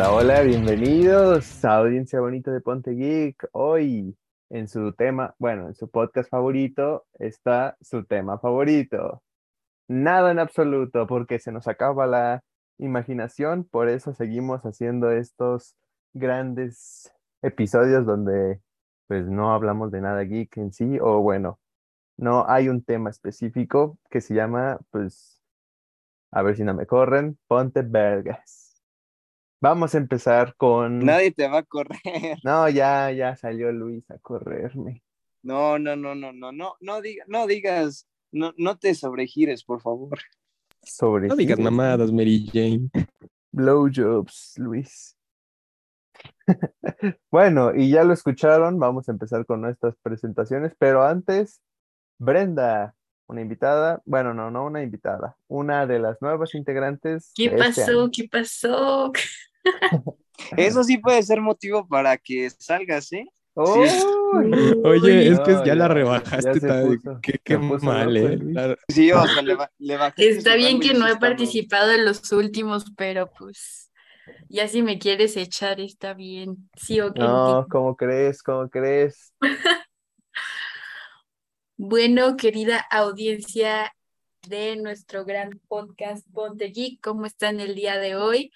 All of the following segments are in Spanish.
Hola, hola, bienvenidos a Audiencia Bonita de Ponte Geek. Hoy en su tema, bueno, en su podcast favorito está su tema favorito. Nada en absoluto, porque se nos acaba la imaginación, por eso seguimos haciendo estos grandes episodios donde pues no hablamos de nada geek en sí, o bueno, no hay un tema específico que se llama, pues, a ver si no me corren, Ponte Vergas. Vamos a empezar con... Nadie te va a correr. No, ya, ya salió Luis a correrme. No, no, no, no, no, no, no, diga, no digas, no, no te sobregires, por favor. Sobre No digas mamadas, Mary Jane. blowjobs, Luis. bueno, y ya lo escucharon, vamos a empezar con nuestras presentaciones, pero antes, Brenda, una invitada, bueno, no, no una invitada, una de las nuevas integrantes. ¿Qué este pasó? ¿Qué pasó? Eso sí puede ser motivo para que salgas, ¿eh? ¡Uy! Oye, es que No, ya la rebajaste. qué mal, ¿eh? La- Sí, o sea, le, ba- le bajaste Está bien que sí no he participado en los últimos, pero pues ya si me quieres echar está bien. Sí, ok. No. ¿cómo crees? ¿Cómo crees? Bueno, querida audiencia de nuestro gran podcast Ponte Geek, ¿cómo están el día de hoy?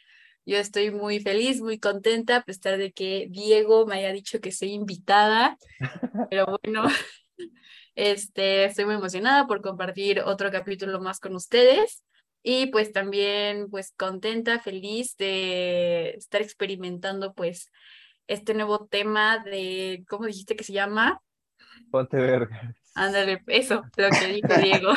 Yo estoy muy feliz, muy contenta, a pesar de que Diego me haya dicho que soy invitada, pero bueno, este, estoy muy emocionada por compartir otro capítulo más con ustedes y pues también pues contenta, feliz de estar experimentando pues este nuevo tema de, ¿cómo dijiste que se llama? Ponte vergas. Ándale, eso, lo que dijo Diego.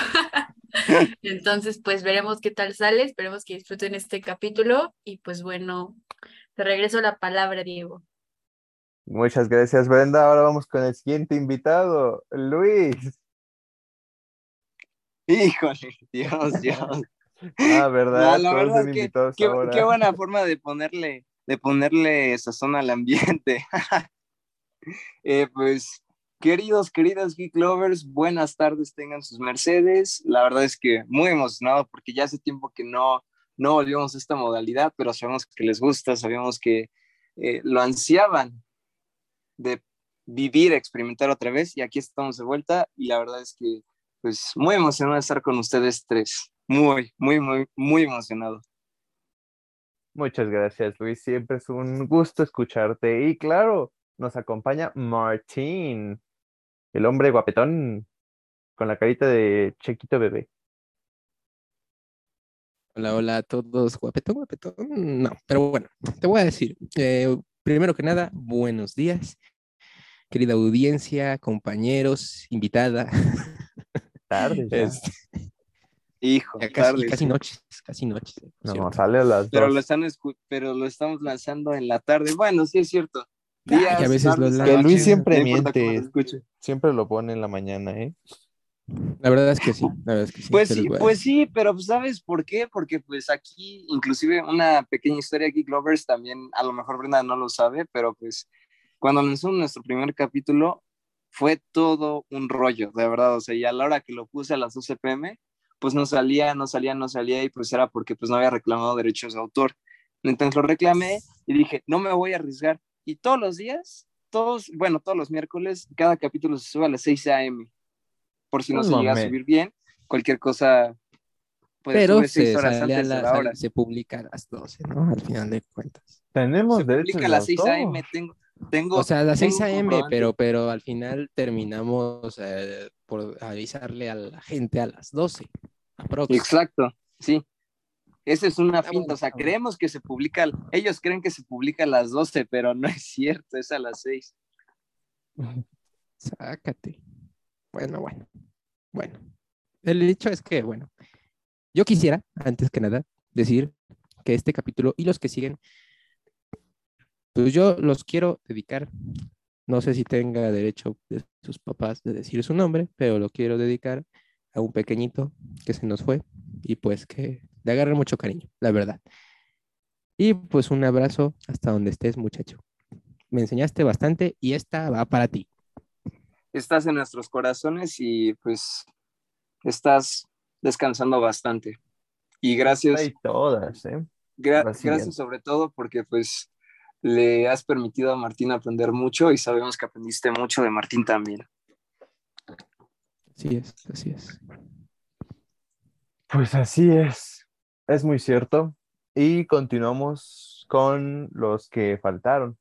Entonces, pues veremos qué tal sale, esperemos que disfruten este capítulo y pues bueno, te regreso la palabra, Diego. Muchas gracias, Brenda. Ahora vamos con el siguiente invitado, Luis. Híjole, Dios, Dios. Ah, ¿verdad? No, la Todos verdad son que qué, ahora. qué buena forma de ponerle, de ponerle sazón al ambiente. Eh, pues, queridos, queridas Geek Lovers, buenas tardes tengan sus mercedes. La verdad es que muy emocionado porque ya hace tiempo que no, no volvíamos a esta modalidad, pero sabemos que les gusta, sabemos que eh, lo ansiaban de vivir, experimentar otra vez y aquí estamos de vuelta y la verdad es que pues muy emocionado de estar con ustedes tres. Muy, muy, muy, muy emocionado. Muchas gracias, Luis. Siempre es un gusto escucharte. Y claro, nos acompaña Martín, el hombre guapetón, con la carita de chiquito bebé. Hola, hola a todos. Guapetón, guapetón. No, pero bueno, te voy a decir. eh, primero que nada, buenos días, querida audiencia, compañeros, invitada. Tarde ya. Este, Hijo, ya casi, tarde, casi noches, casi noches. No, cierto. sale a las pero dos. lo están pero lo estamos lanzando en la tarde. Bueno, sí es cierto. Ay, Días, a veces tardes. Que Luis siempre no miente. Siempre lo pone en la mañana, ¿eh? La verdad es que sí, la verdad es que sí. Pues sí, pues sí, pero pues, ¿sabes por qué? Porque pues aquí, inclusive una pequeña historia Geek Lovers, también a lo mejor Brenda no lo sabe, pero pues cuando lanzó nuestro primer capítulo fue todo un rollo, de verdad, o sea, y a la hora que lo puse a las 12 pm, pues no salía, no salía, no salía, y pues era porque pues no había reclamado derechos de autor. Entonces lo reclamé y dije, no me voy a arriesgar. Y todos los días, todos, bueno, todos los miércoles, cada capítulo se sube a las 6 am. Por si no se llega a subir bien, cualquier cosa pues Pero se, horas antes de la- la hora. se publica a las 12, ¿no? Al final de cuentas. Tenemos Se publica a las 6 autor. a.m. Tengo, tengo, O sea, a las 6 tengo a.m., pero, pero al final terminamos eh, por avisarle a la gente a las 12. aprox. Exacto, sí. Esa es una finta, o sea, creemos que se publica, ellos creen que se publica a las 12, pero no es cierto, es a las 6. Sácate. Bueno, bueno. Bueno. El hecho es que, bueno, yo quisiera, antes que nada, decir que este capítulo y los que siguen, pues yo los quiero dedicar. No sé si tenga derecho de sus papás de decir su nombre, pero lo quiero dedicar a un pequeñito que se nos fue y pues que le agarre mucho cariño, la verdad. Y pues un abrazo hasta donde estés, muchacho. Me enseñaste bastante y esta va para ti. Estás en nuestros corazones y pues estás descansando bastante. Y gracias, Hay todas, ¿eh? gra- gracias sobre todo porque pues le has permitido a Martín aprender mucho y sabemos que aprendiste mucho de Martín también. Así es, así es. Pues así es, es muy cierto. Y continuamos con los que faltaron,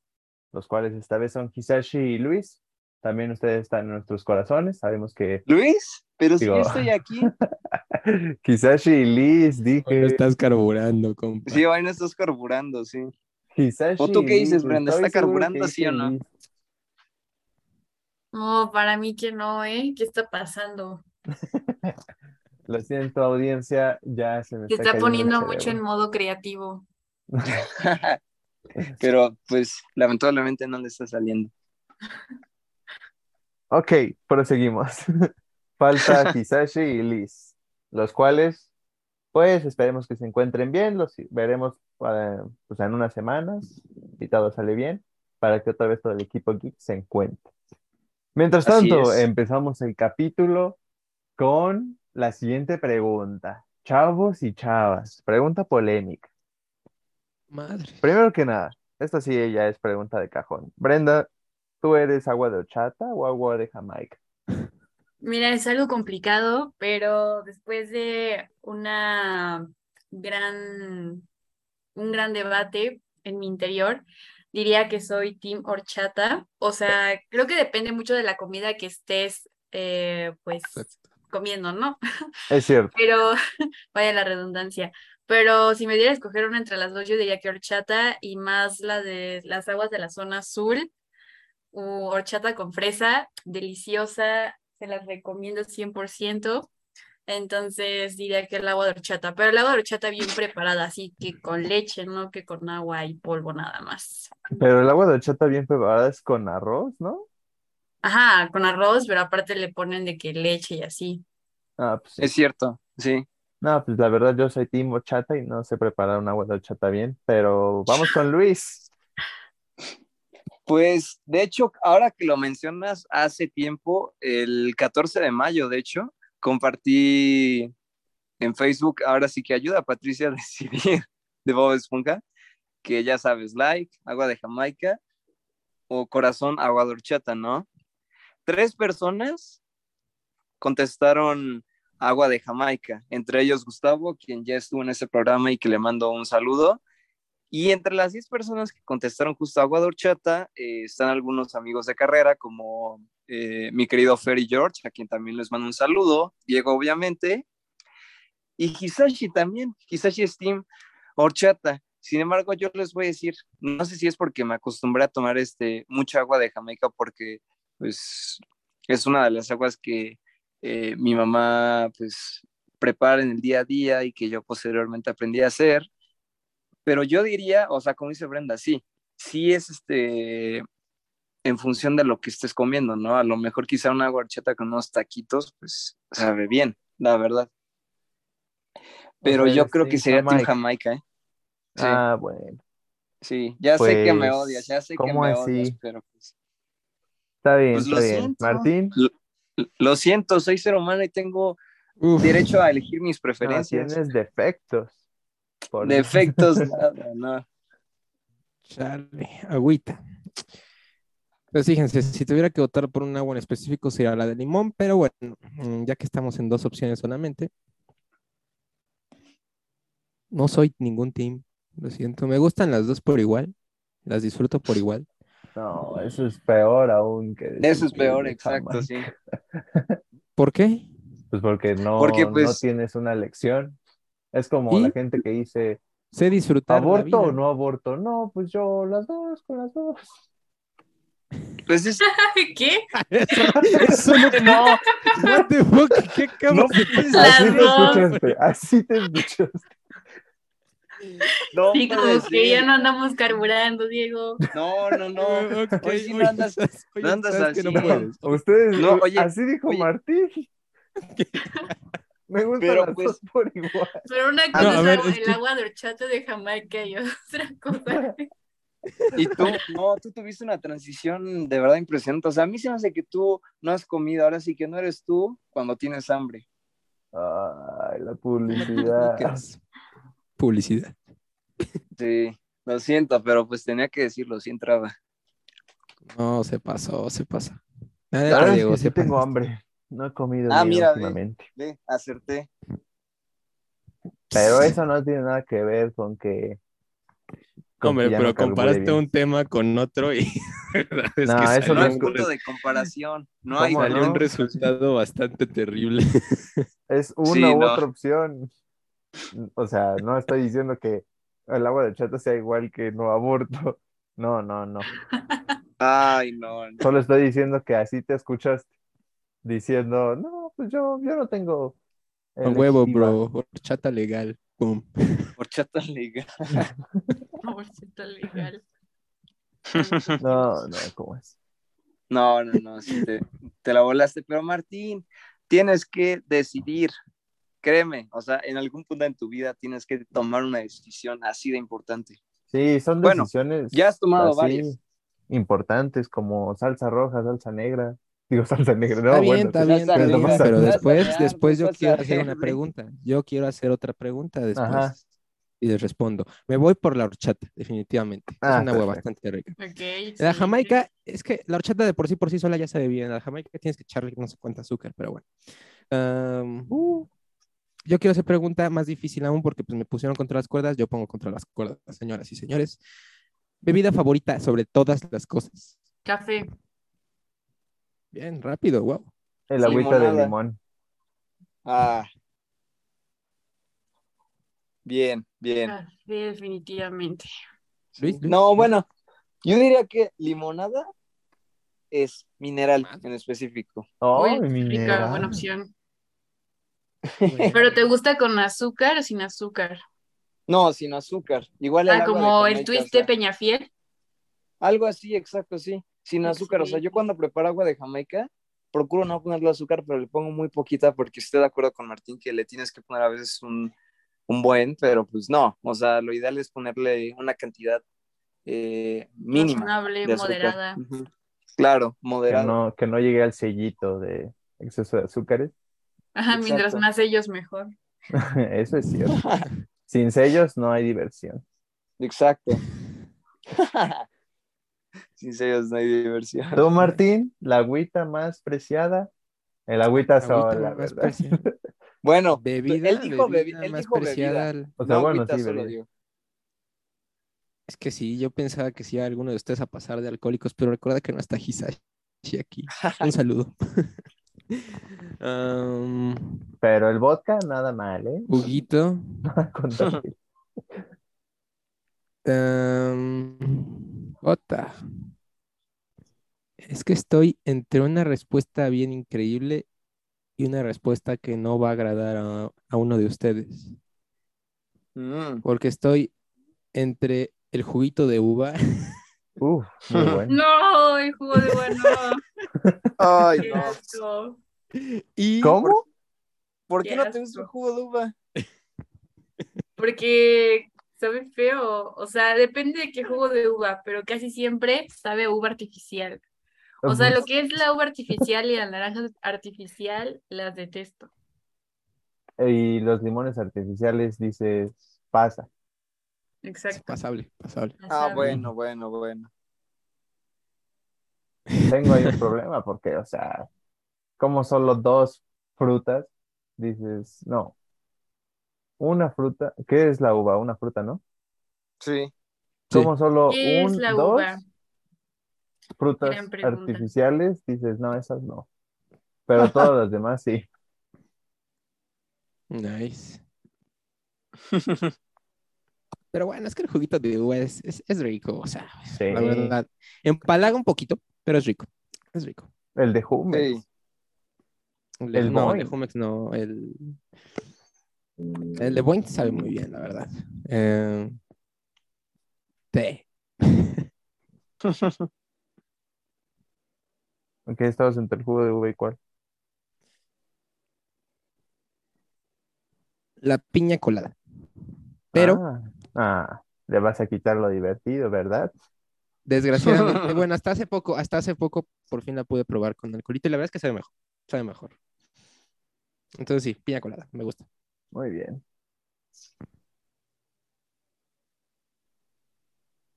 los cuales esta vez son Hisashi y Luis. También ustedes están en nuestros corazones. Sabemos que Luis, pero si yo Digo- estoy aquí, Hisashi y Liz, Hoy dije. no estás carburando, compa. sí, hoy no estás carburando, sí. Hisashi ¿O tú qué dices, Brenda? ¿Está carburando, sí o no? No, para mí que no, ¿eh? ¿Qué está pasando? Lo siento, audiencia, ya se me Se está está poniendo mucho en modo creativo. pero pues lamentablemente no le está saliendo. Ok, proseguimos. Falta Hisashi y Liz, los cuales, pues, esperemos que se encuentren bien, los veremos eh, pues, en unas semanas, si todo sale bien, para que otra vez todo el equipo geek se encuentre. Mientras tanto, empezamos el capítulo con la siguiente pregunta. Chavos y chavas, pregunta polémica. Madre. Primero que nada, esta sí ya es pregunta de cajón. Brenda, ¿tú eres agua de horchata o agua de Jamaica? Mira, es algo complicado, pero después de una gran, un gran debate en mi interior, diría que soy team horchata. O sea, creo que depende mucho de la comida que estés, eh, pues, comiendo, ¿no? Es cierto. Pero, vaya la redundancia. Pero si me diera a escoger una entre las dos, yo diría que horchata y más la de las aguas de la zona azul. u horchata con fresa, deliciosa, se las recomiendo 100%. Entonces diría que el agua de horchata, pero el agua de horchata bien preparada, así que con leche, no que con agua y polvo nada más. Pero el agua de horchata bien preparada es con arroz, ¿no? Ajá, con arroz, pero aparte le ponen de que leche y así. Ah, pues sí. Es cierto, sí. No, pues la verdad yo soy team horchata y no sé preparar un agua de horchata bien, pero vamos con Luis. Pues de hecho, ahora que lo mencionas, hace tiempo, el 14 de mayo, de hecho, compartí en Facebook, ahora sí que ayuda a Patricia a decidir de Bob Esponja, que ya sabes, like, agua de Jamaica o corazón, agua de horchata, ¿no? Tres personas contestaron agua de Jamaica, entre ellos Gustavo, quien ya estuvo en ese programa y que le mando un saludo. Y entre las 10 personas que contestaron justo agua de horchata, eh, están algunos amigos de carrera, como eh, mi querido Ferry George, a quien también les mando un saludo, Diego obviamente, y Hisashi también, Hisashi es team horchata. Sin embargo, yo les voy a decir, no sé si es porque me acostumbré a tomar este, mucha agua de Jamaica, porque pues es una de las aguas que eh, mi mamá pues prepara en el día a día y que yo posteriormente aprendí a hacer pero yo diría, o sea, como dice Brenda, sí, sí es este en función de lo que estés comiendo, ¿no? A lo mejor quizá una horchata con unos taquitos, pues sabe bien, la verdad. Pero yo creo que sería Team Jamaica. Jamaica, ¿eh? Sí, Ah, bueno, sí, ya sé que me pues, odias, ya sé que ¿cómo me así? odias, pero pues, está bien, Pues lo está bien. siento. Martín, lo siento, soy ser humano y tengo Uf, derecho a elegir mis no, preferencias. tienes defectos. Por- Defectos, nada, no. chale, agüita. Pues fíjense, si tuviera que votar por un agua en específico sería la de limón, pero bueno, mm, ya que estamos en dos opciones solamente, no soy ningún team, lo siento. Me gustan las dos por igual, las disfruto por igual. No, eso es peor aún que decir Eso es peor, exacto, sí. ¿Por qué? Pues porque no, Porque, no pues- tienes una elección. Es como ¿Y? la gente que dice, Sé disfrutar ¿aborto o no aborto? No, pues yo las dos, con las dos. Pues es, ¿Qué? Eso, eso no, no. What the fuck, ¿qué de decir? Las Así te escuchaste, así te escuchaste. No, Sí, como que ya no andamos carburando, Diego. No, no, no. Hoy sí no andas- oye, no andas que no así. puedes. Ustedes, No, oye, así dijo oye. Martín. Me gustan Pero, las pues- dos por igual. Pero una No, cosa a es ver, agua- es el que- agua de horchata de Jamaica y otra cosa. Y tú, no, tú tuviste una transición de verdad impresionante. O sea, a mí se me hace que tú no has comido, ahora sí que no eres tú cuando tienes hambre. Ay, la No publicidad. Publicidad. Sí, lo siento, pero pues tenía que decirlo, sí entraba. No, se pasó, se pasa. Es que sí se tengo hambre. No he comido Ah, mira, últimamente. Ve, acerté. Pero eso no tiene nada que ver con que. con Hombre, que ya pero no comparaste un tema con otro y es No, que eso No es- punto de comparación. No hay ¿Cómo salió no? un resultado bastante terrible. Es una Sí, u no. otra opción. O sea, no estoy diciendo que el agua de chata sea igual que no aborto. No, no, no. Ay, no. no. Solo estoy diciendo que así te escuchaste diciendo, no, pues yo, yo no tengo. A huevo, electiva". bro. Horchata legal. Pum. Horchata legal. Aborcito legal. No, no, ¿cómo es? No, no, no, sí te, te la volaste. Pero Martín, tienes que decidir. Créeme, o sea, en algún punto en tu vida tienes que tomar una decisión así de importante. Sí, son Bueno, decisiones Ya has tomado varias. importantes como salsa roja, salsa negra. Digo, salsa negra, no, está bueno, bien, está sí. bien, está bien, pero salsa después, después yo quiero hacer una pregunta. Yo quiero hacer otra pregunta después. Ajá. Y les respondo. Me voy por la horchata, definitivamente. Es Ah, una agua perfecto. bastante rica. Ok, La sí. Jamaica, es que la horchata de por sí por sí sola ya sabe bien. La Jamaica tienes que echarle no sé cuánto azúcar, pero bueno. Am, uh, yo quiero hacer pregunta más difícil aún porque pues, me pusieron contra las cuerdas. Yo pongo contra las cuerdas, señoras y señores. Bebida favorita sobre todas las cosas. Café. Bien, rápido, wow. El agüita de limón. Ah. Bien, bien. Café, definitivamente. Luis, No, bueno, yo diría que limonada es mineral en específico. Oh, Uy, mineral. buena opción. ¿Pero te gusta con azúcar o sin azúcar? No, sin azúcar. Igual el Ah, como el twist o sea, de Peñafiel. Algo así, exacto, sí. Sin azúcar. O sea, yo cuando preparo agua de Jamaica, procuro no ponerle azúcar, pero le pongo muy poquita porque estoy de acuerdo con Martín que le tienes que poner a veces un, un buen, pero pues no. O sea, lo ideal es ponerle una cantidad eh, mínima. Razonable, de azúcar. moderada. Claro, Que moderado. no, que no llegue al sellito de exceso de azúcares. Ajá, mientras más ellos mejor. Eso es cierto. Sin sellos no hay diversión. Exacto. Sin sellos no hay diversión. Tú, Martín, la agüita más preciada. El agüita Agüita sola, más ¿verdad? preciada. Bueno, Bebida, él dijo, bebi- bebida él más dijo preciada. bebida. O sea, no bueno, sí, solo, digo. Es que sí, yo pensaba que sí, alguno de ustedes a pasar de alcohólicos, pero recuerda que no está Hisashi aquí. Un saludo. Pero el vodka, nada mal, ¿eh? juguito. Ota. Es que estoy entre una respuesta bien increíble y una respuesta que no va a agradar a, a uno de ustedes. Mm. Porque estoy entre el juguito de uva Uf, muy bueno. No, el jugo de bueno. Ay, Qué no. asco. y ¿Cómo? ¿Por Qué qué no te gusta el jugo de uva? Porque sabe feo. O sea, depende de qué jugo de uva, pero casi siempre sabe a uva artificial. O sea, lo que es la uva artificial y la naranja artificial, las detesto. Y los limones artificiales dices, pasa. Exacto. pasable, pasable. Ah, bueno, bueno, bueno. Tengo ahí un problema porque, o sea, como solo dos frutas, dices, no. Una fruta, ¿qué es la uva? Una fruta, ¿no? Sí. Sí. Como solo ¿Qué es un, la dos uva? frutas artificiales, dices, no, esas no. Pero todas las demás sí. Nice. Pero bueno, es que el juguito de uva es, es, es rico, o sea, Sí. la verdad. Empalaga un poquito, pero es rico. Es rico. El de Jumex. Sí. El no, el de Jumex no, el, el de Boing sabe muy bien, la verdad. Eh, sí. ¿En qué estabas entre el jugo de uva y cuál? La piña colada. Pero, Ah, ah, le vas a quitar lo divertido, ¿verdad? desgraciadamente, bueno, hasta hace poco, hasta hace poco por fin la pude probar con alcoholito y la verdad es que sabe mejor, sabe mejor. Entonces sí, piña colada, me gusta. Muy bien.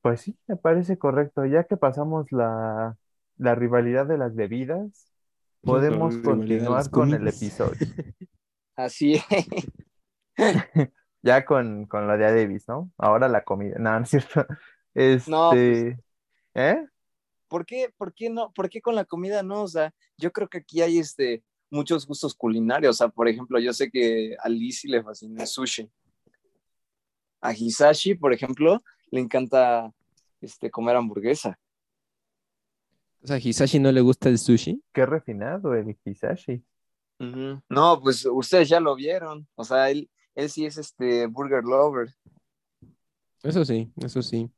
Pues sí, me parece correcto. Ya que pasamos la, la rivalidad de las bebidas, podemos continuar con el episodio. Así es. Ya con, con la de Davis, ¿no? Ahora la comida. No, no es cierto. No, pues- Este, ¿eh? ¿Por qué, por qué no? ¿Por qué con la comida no? O sea, yo creo que aquí hay este, muchos gustos culinarios. O sea, por ejemplo, yo sé que a Lizzie le fascina el sushi. A Hisashi, por ejemplo, le encanta este, comer hamburguesa. O sea, a Hisashi no le gusta el sushi. Qué refinado el Hisashi. No, pues ustedes ya lo vieron. O sea, él, él sí es este burger lover. Eso sí, eso sí.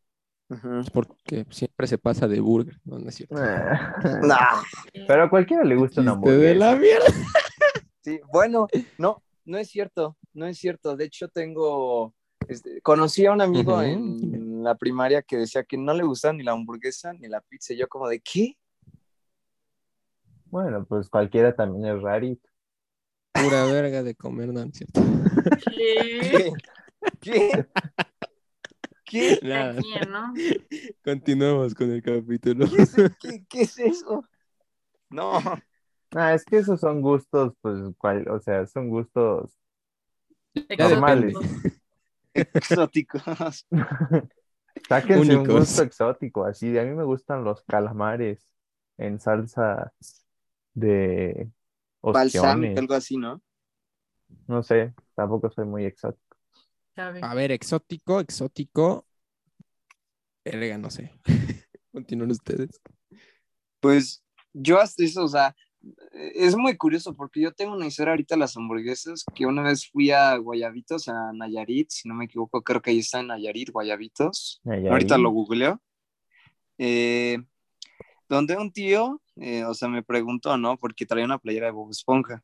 Porque siempre se pasa de burger, no, no es cierto. Nah, Pero a cualquiera le gusta una Chiste de la hamburguesa. mierda. sí, bueno, no, no es cierto, no es cierto. De hecho, tengo, este, conocí a un amigo en la primaria que decía que no le gustaba ni la hamburguesa ni la pizza. Y yo como de, ¿qué? Bueno, pues cualquiera también es rarito. Pura verga de comer, no, es cierto. ¿Qué? ¿Qué? ¿Qué? Nada, Aquí, ¿no? continuamos con el capítulo. ¿Qué es, qué- qué es eso? No, Ah, es que esos son gustos, pues, cual- o sea, son gustos normales. exóticos. Sáquense un Únicos. gusto exótico, así de a mí me gustan los calamares en salsa de Ostiones. algo así, ¿no? No sé, tampoco soy muy exótico. A ver, exótico, exótico. Verga, no sé. Continúen ustedes. Pues yo hasta eso, o sea, es muy curioso porque yo tengo una historia ahorita de las hamburguesas que una vez fui a Guayabitos, a Nayarit, si no me equivoco, creo que ahí está en Nayarit, Guayabitos. Ay, Ahorita lo googleo. Eh, donde un tío, eh, o sea, me preguntó, ¿no? Porque traía una playera de Bob Esponja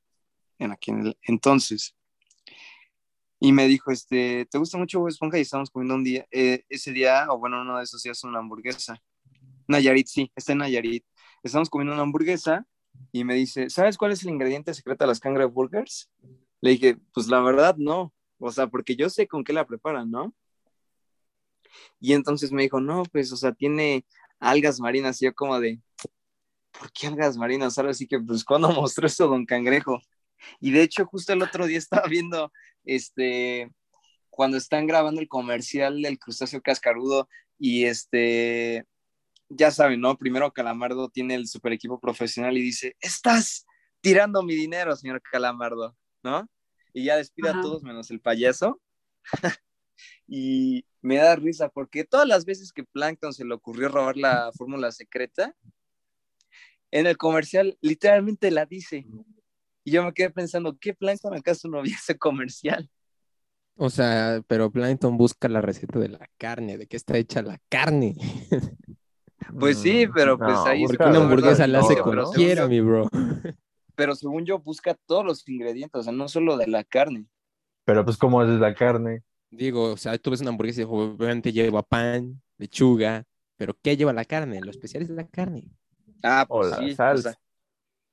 en aquel entonces. Y me dijo, este, ¿te gusta mucho Bob Esponja? Y estábamos comiendo un día, eh, ese día, o bueno, uno de esos días, una hamburguesa. Nayarit, sí, está en Nayarit. Estamos comiendo una hamburguesa y me dice, ¿sabes cuál es el ingrediente secreto de las Burgers? Le dije, pues la verdad no. O sea, porque yo sé con qué la preparan, ¿no? Y entonces me dijo, no, pues, o sea, tiene algas marinas. Y yo como de, ¿por qué algas marinas? Ahora sí que, pues, ¿cuándo mostró esto Don Cangrejo? Y de hecho, justo el otro día estaba viendo, este, cuando están grabando el comercial del crustáceo cascarudo y este, ya saben, ¿no? Primero Calamardo tiene el super equipo profesional y dice, estás tirando mi dinero, señor Calamardo, ¿no? Y ya despide a Ajá. todos menos el payaso. y me da risa porque todas las veces que Plankton se le ocurrió robar la fórmula secreta, en el comercial literalmente la dice. Y yo me quedé pensando, ¿qué Plankton acaso no vio ese comercial? O sea, pero Plankton busca la receta de la carne, de qué está hecha la carne. Pues sí, Mm, pero pues ahí Porque una hamburguesa la hace no, según mi bro. Pero según yo, busca todos los ingredientes, o sea, no solo de la carne. Pero pues como es la carne. Digo, o sea, tú ves una hamburguesa y obviamente lleva pan, lechuga, pero ¿qué lleva la carne? Lo especial es la carne. Ah, pues sí, o salsa. sea,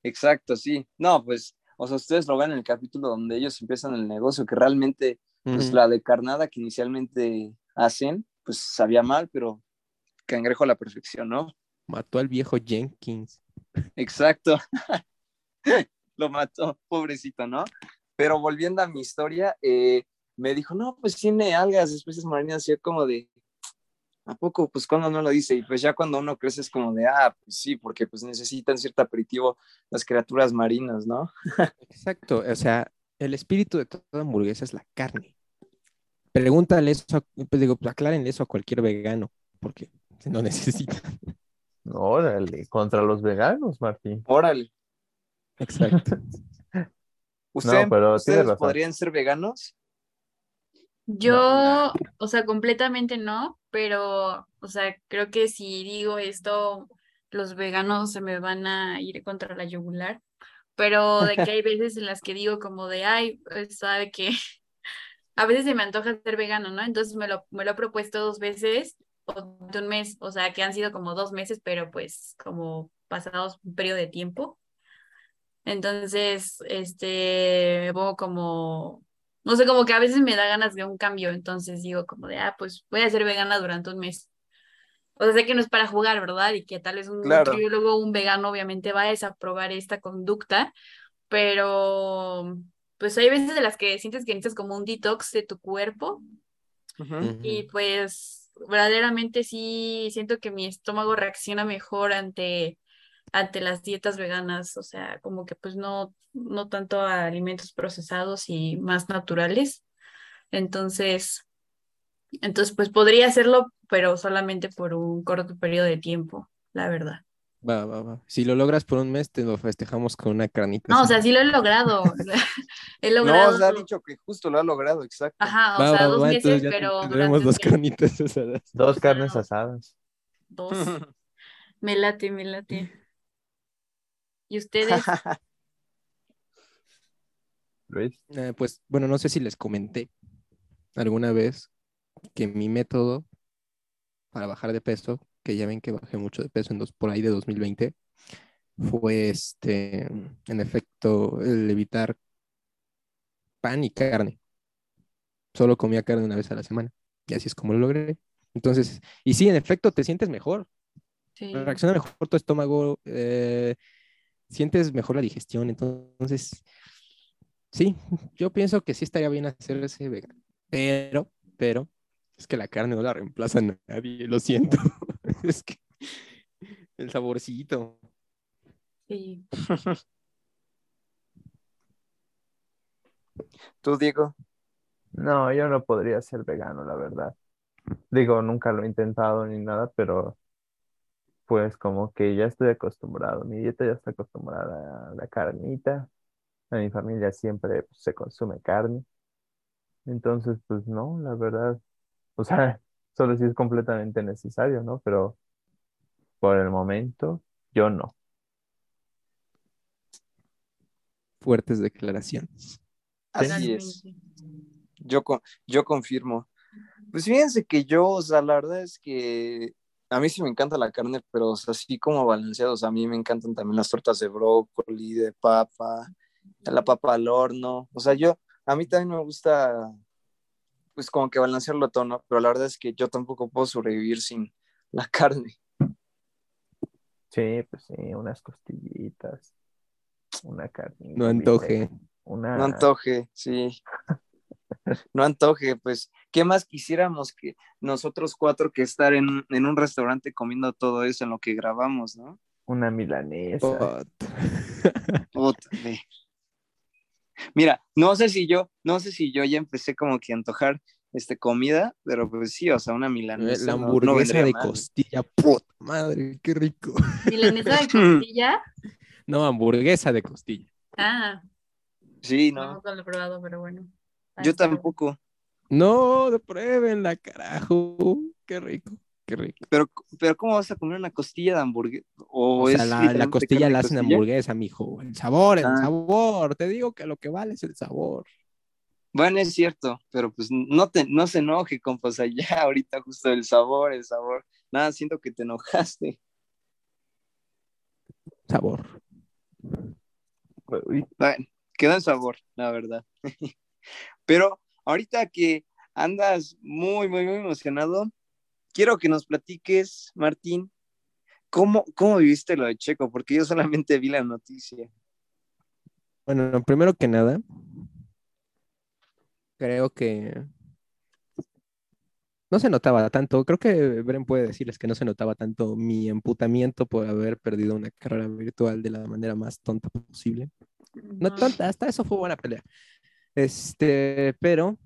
exacto, sí. No, pues, o sea, ustedes lo ven en el capítulo donde ellos empiezan el negocio, que realmente, pues la de carnada que inicialmente hacen, pues sabía mal, pero cangrejo a la perfección, ¿no? Mató al viejo Jenkins. Exacto. Lo mató, pobrecito, ¿no? Pero volviendo a mi historia, eh, me dijo, no, pues tiene algas, especies marinas, y yo como de, ¿a poco? Pues cuando no lo dice, y pues ya cuando uno crece es como de, ah, pues sí, porque pues necesitan cierto aperitivo las criaturas marinas, ¿no? Exacto, o sea, el espíritu de toda hamburguesa es la carne. Pregúntale eso, a- pues digo, aclárenle eso a cualquier vegano, porque no necesita. Órale, contra los veganos, Martín. Órale. Exacto. ¿Ustedes, pero ¿ustedes razón. podrían ser veganos? Yo, o sea, completamente no, pero, o sea, creo que si digo esto, los veganos se me van a ir contra la yugular, pero de que hay veces en las que digo como de, ay, pues, sabe que a veces se me antoja ser vegano, ¿no? Entonces me lo, me lo he propuesto dos veces o de un mes, o sea, que han sido como dos meses, pero pues como pasados un periodo de tiempo. Entonces, este, me pongo como, no sé, como que a veces me da ganas de un cambio, entonces digo como de, ah, pues voy a ser vegana durante un mes. o sea, sé que no es para jugar, ¿verdad? Y que tal vez un Claro. nutriólogo, un vegano, obviamente va a desaprobar esta conducta, pero pues hay veces de las que sientes que necesitas como un detox de tu cuerpo y pues verdaderamente sí siento que mi estómago reacciona mejor ante, ante las dietas veganas, o sea, como que pues no, no tanto a alimentos procesados y más naturales. Entonces, entonces pues podría hacerlo, pero solamente por un corto periodo de tiempo, la verdad. Va, va, va. Si lo logras por un mes, te lo festejamos con una carnita. No, o sea, sí lo he logrado. He No, logrado. o sea, ha dicho que justo lo ha logrado, exacto. Ajá, o Va, sea, va, dos va, meses, pero tendremos dos mes. carnitas asadas. Dos carnes asadas. Dos. Me late, me late. ¿Y ustedes? Luis. Eh, pues, bueno, no sé si les comenté alguna vez que mi método para bajar de peso, que ya ven que bajé mucho de peso en dos, por ahí de 2020, fue este, en efecto, el evitar pan y carne. Solo comía carne una vez a la semana. Y así es como lo logré. Entonces, y sí, en efecto, te sientes mejor. Sí. reacciona mejor tu estómago, eh, sientes mejor la digestión, entonces, sí, yo pienso que sí estaría bien hacer ese vegano, pero, pero, es que la carne no la reemplaza a nadie, lo siento, es que el saborcito, Sí. Tú, Diego. No, yo no podría ser vegano, la verdad. Digo, nunca lo he intentado ni nada, pero pues como que ya estoy acostumbrado. Mi dieta ya está acostumbrada a la carnita. A mi familia siempre pues, se consume carne. Entonces, pues no, la verdad. O sea, solo si es completamente necesario, ¿no? Pero por el momento, yo no. fuertes declaraciones. Así es. Yo, yo confirmo. Pues fíjense que yo, o sea, la verdad es que a mí sí me encanta la carne, pero o sea, así como balanceados, a mí me encantan también las tortas de brócoli, de papa, la papa al horno. O sea, yo, a mí también me gusta, pues como que balancearlo todo, ¿no? Pero la verdad es que yo tampoco puedo sobrevivir sin la carne. Sí, pues sí, unas costillitas, una carnita. No antoje. Una... No antoje, sí. No antoje, pues, ¿qué más quisiéramos que nosotros cuatro que estar en, en un restaurante comiendo todo eso en lo que grabamos, ¿no? Una milanesa. Mira, no sé si yo, no sé si yo ya empecé como que a antojar este comida, pero pues sí, o sea, una milanesa. La no- no hamburguesa vendría de mal. costilla, puta madre, qué rico. ¿Milanesa de costilla? No, hamburguesa de costilla. Ah, Sí, no, no, lo he probado, pero bueno. Yo tampoco, No, pruébenla, carajo. Qué rico, qué rico. pero, pero ¿cómo vas a comer una costilla de hamburguesa? O, O sea, es la, la costilla la de hacen costilla? hamburguesa, mijo. El sabor, el Ah. sabor. Te digo que lo que vale es el sabor. Bueno, es cierto, pero pues no, te, no se enoje, compa, o sea, ya ahorita justo el sabor, el sabor, nada, siento que te enojaste. Sabor. Bueno, quedó en sabor, la verdad. Pero ahorita que andas muy, muy, muy emocionado, quiero que nos platiques, Martín, ¿cómo, cómo viviste lo de Checo? Porque yo solamente vi la noticia. Bueno, primero que nada, creo que no se notaba tanto. Creo que Bren puede decirles que no se notaba tanto mi emputamiento por haber perdido una carrera virtual de la manera más tonta posible. No tonta, hasta eso fue buena pelea. Este, pero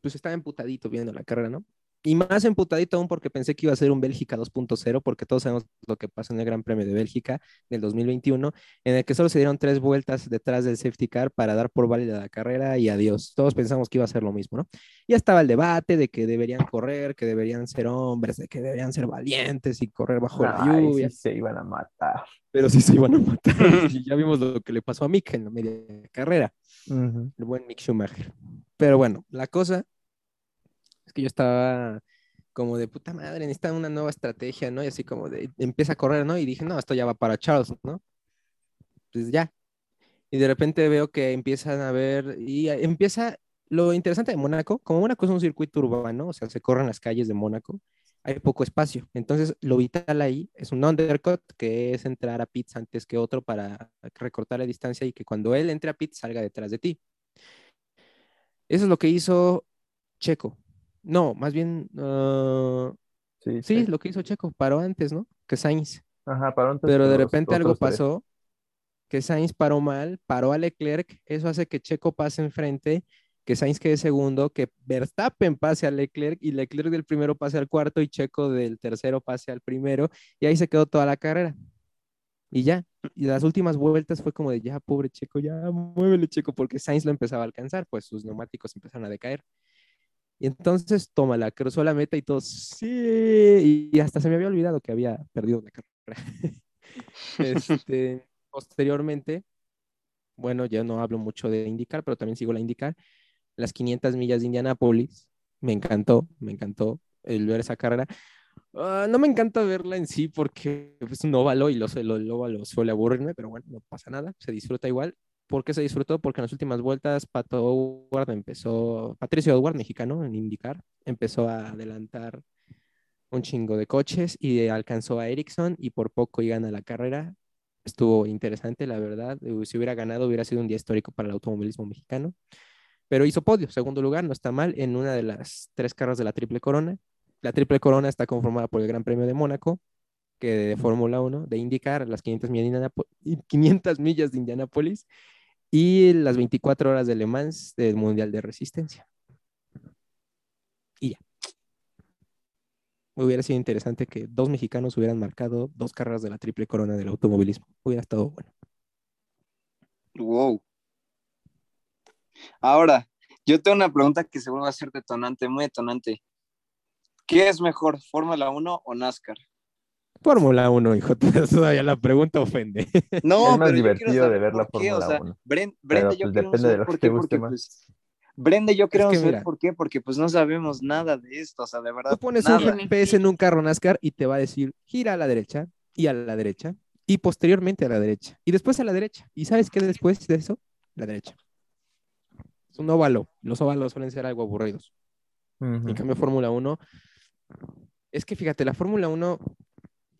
pues estaba emputadito viendo la carrera, ¿no? Y más emputadito aún porque pensé que iba a ser un Bélgica 2.0, porque todos sabemos lo que pasó en el Gran Premio de Bélgica del 2021, en el que solo se dieron tres vueltas detrás del safety car para dar por válida la carrera y adiós. Todos pensamos que iba a ser lo mismo, ¿no? Ya estaba el debate de que deberían correr, que deberían ser hombres, de que deberían ser valientes y correr bajo la ay, lluvia sí se iban a matar. pero sí se iban a matar. Y ya vimos lo que le pasó a Mick en la media carrera, Ujú. el buen Mick Schumacher. Pero bueno, la cosa es que yo estaba como de puta madre, necesita una nueva estrategia, ¿no? Y así como de empieza a correr, ¿no? Y dije, no, esto ya va para Charles, ¿no? Pues ya. Y de repente veo que empiezan a ver, y empieza lo interesante de Mónaco, como Mónaco es un circuito urbano, o sea, se corren las calles de Mónaco, hay poco espacio. Entonces, lo vital ahí es un undercut, que es entrar a pits antes que otro para recortar la distancia y que cuando él entre a pits salga detrás de ti. Eso es lo que hizo Checo. No, más bien, uh, Sí, sí, sí. lo que hizo Checo, paró antes, ¿no? Que Sainz. Ajá, paró antes Pero de repente algo pasó, que Sainz paró mal, paró a Leclerc, eso hace que Checo pase enfrente, que Sainz quede segundo, que Verstappen pase a Leclerc y Leclerc del primero pase al cuarto y Checo del tercero pase al primero y ahí se quedó toda la carrera. Y ya, y las últimas vueltas fue como de ya, pobre Checo, ya, muévele Checo, porque Sainz lo empezaba a alcanzar, pues sus neumáticos empezaron a decaer. Y entonces, tómala, cruzó la meta y todos, sí, y hasta se me había olvidado que había perdido la carrera. Este, posteriormente, bueno, ya no hablo mucho de indicar, pero también sigo la indicar. Las 500 millas de Indianápolis, me encantó, me encantó el ver esa carrera. Ah, no me encanta verla en sí porque es un óvalo y lo, lo, el óvalo suele aburrirme, pero bueno, no pasa nada, se disfruta igual. ¿Por qué se disfrutó? Porque en las últimas vueltas Pato Howard empezó, Patricio Howard, mexicano, en indicar, empezó a adelantar un chingo de coches y alcanzó a Ericsson y por poco y gana la carrera. Estuvo interesante, la verdad. Si hubiera ganado, hubiera sido un día histórico para el automovilismo mexicano. Pero hizo podio, segundo lugar, no está mal, en una de las tres carreras de la Triple Corona. La Triple Corona está conformada por el Gran Premio de Mónaco, que de Fórmula 1, de indicar las 500 millas de, Indianapo- y 500 millas de Indianápolis y las 24 horas de Le Mans del Mundial de Resistencia. Y ya. Hubiera sido interesante que dos mexicanos hubieran marcado dos carreras de la triple corona del automovilismo. Hubiera estado bueno. Wow. Ahora, yo tengo una pregunta que seguro va a ser detonante, muy detonante. ¿Qué es mejor, Fórmula 1 o NASCAR? Fórmula 1, hijo, todavía la pregunta ofende. No, Es más pero divertido de ver la o Fórmula sea, 1. Bren- Pero, Brenda, yo pues, depende de lo que te guste porque más. pues, Brenda yo queremos que saber por qué, porque pues no sabemos nada de esto, o sea, de verdad, Tú pones nada. un GPS en un carro NASCAR y te va a decir gira a la derecha y a la derecha y posteriormente a la derecha y después a la derecha. ¿Y sabes qué después de eso? La derecha. Es un óvalo. Los óvalos suelen ser algo aburridos. En cambio, Fórmula 1, es que fíjate, la Fórmula 1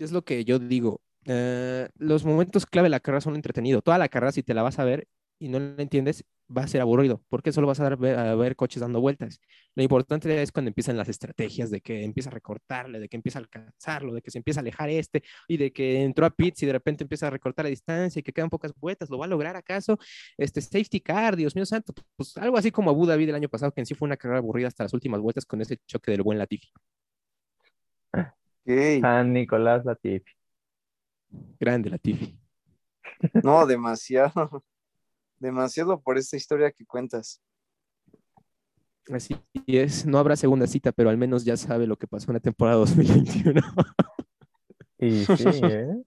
es lo que yo digo. eh, los momentos clave de la carrera son entretenidos. Toda la carrera, si te la vas a ver y no la entiendes, va a ser aburrido, porque solo vas a, ver, coches dando vueltas. Lo importante es cuando empiezan las estrategias de que empieza a recortarle, de que empieza a alcanzarlo, de que se empieza a alejar este, y de que entró a pits y de repente empieza a recortar la distancia y que quedan pocas vueltas. ¿Lo va a lograr acaso? Este safety car, Dios mío santo, pues algo así como Abu Dhabi del año pasado, que en sí fue una carrera aburrida hasta las últimas vueltas con ese choque del buen Latifi. San Nicolás Latifi. Grande Latifi. No, demasiado. Demasiado por esta historia que cuentas. Así es, no habrá segunda cita, pero al menos ya sabe lo que pasó en la temporada 2021. Y sí, ¿eh?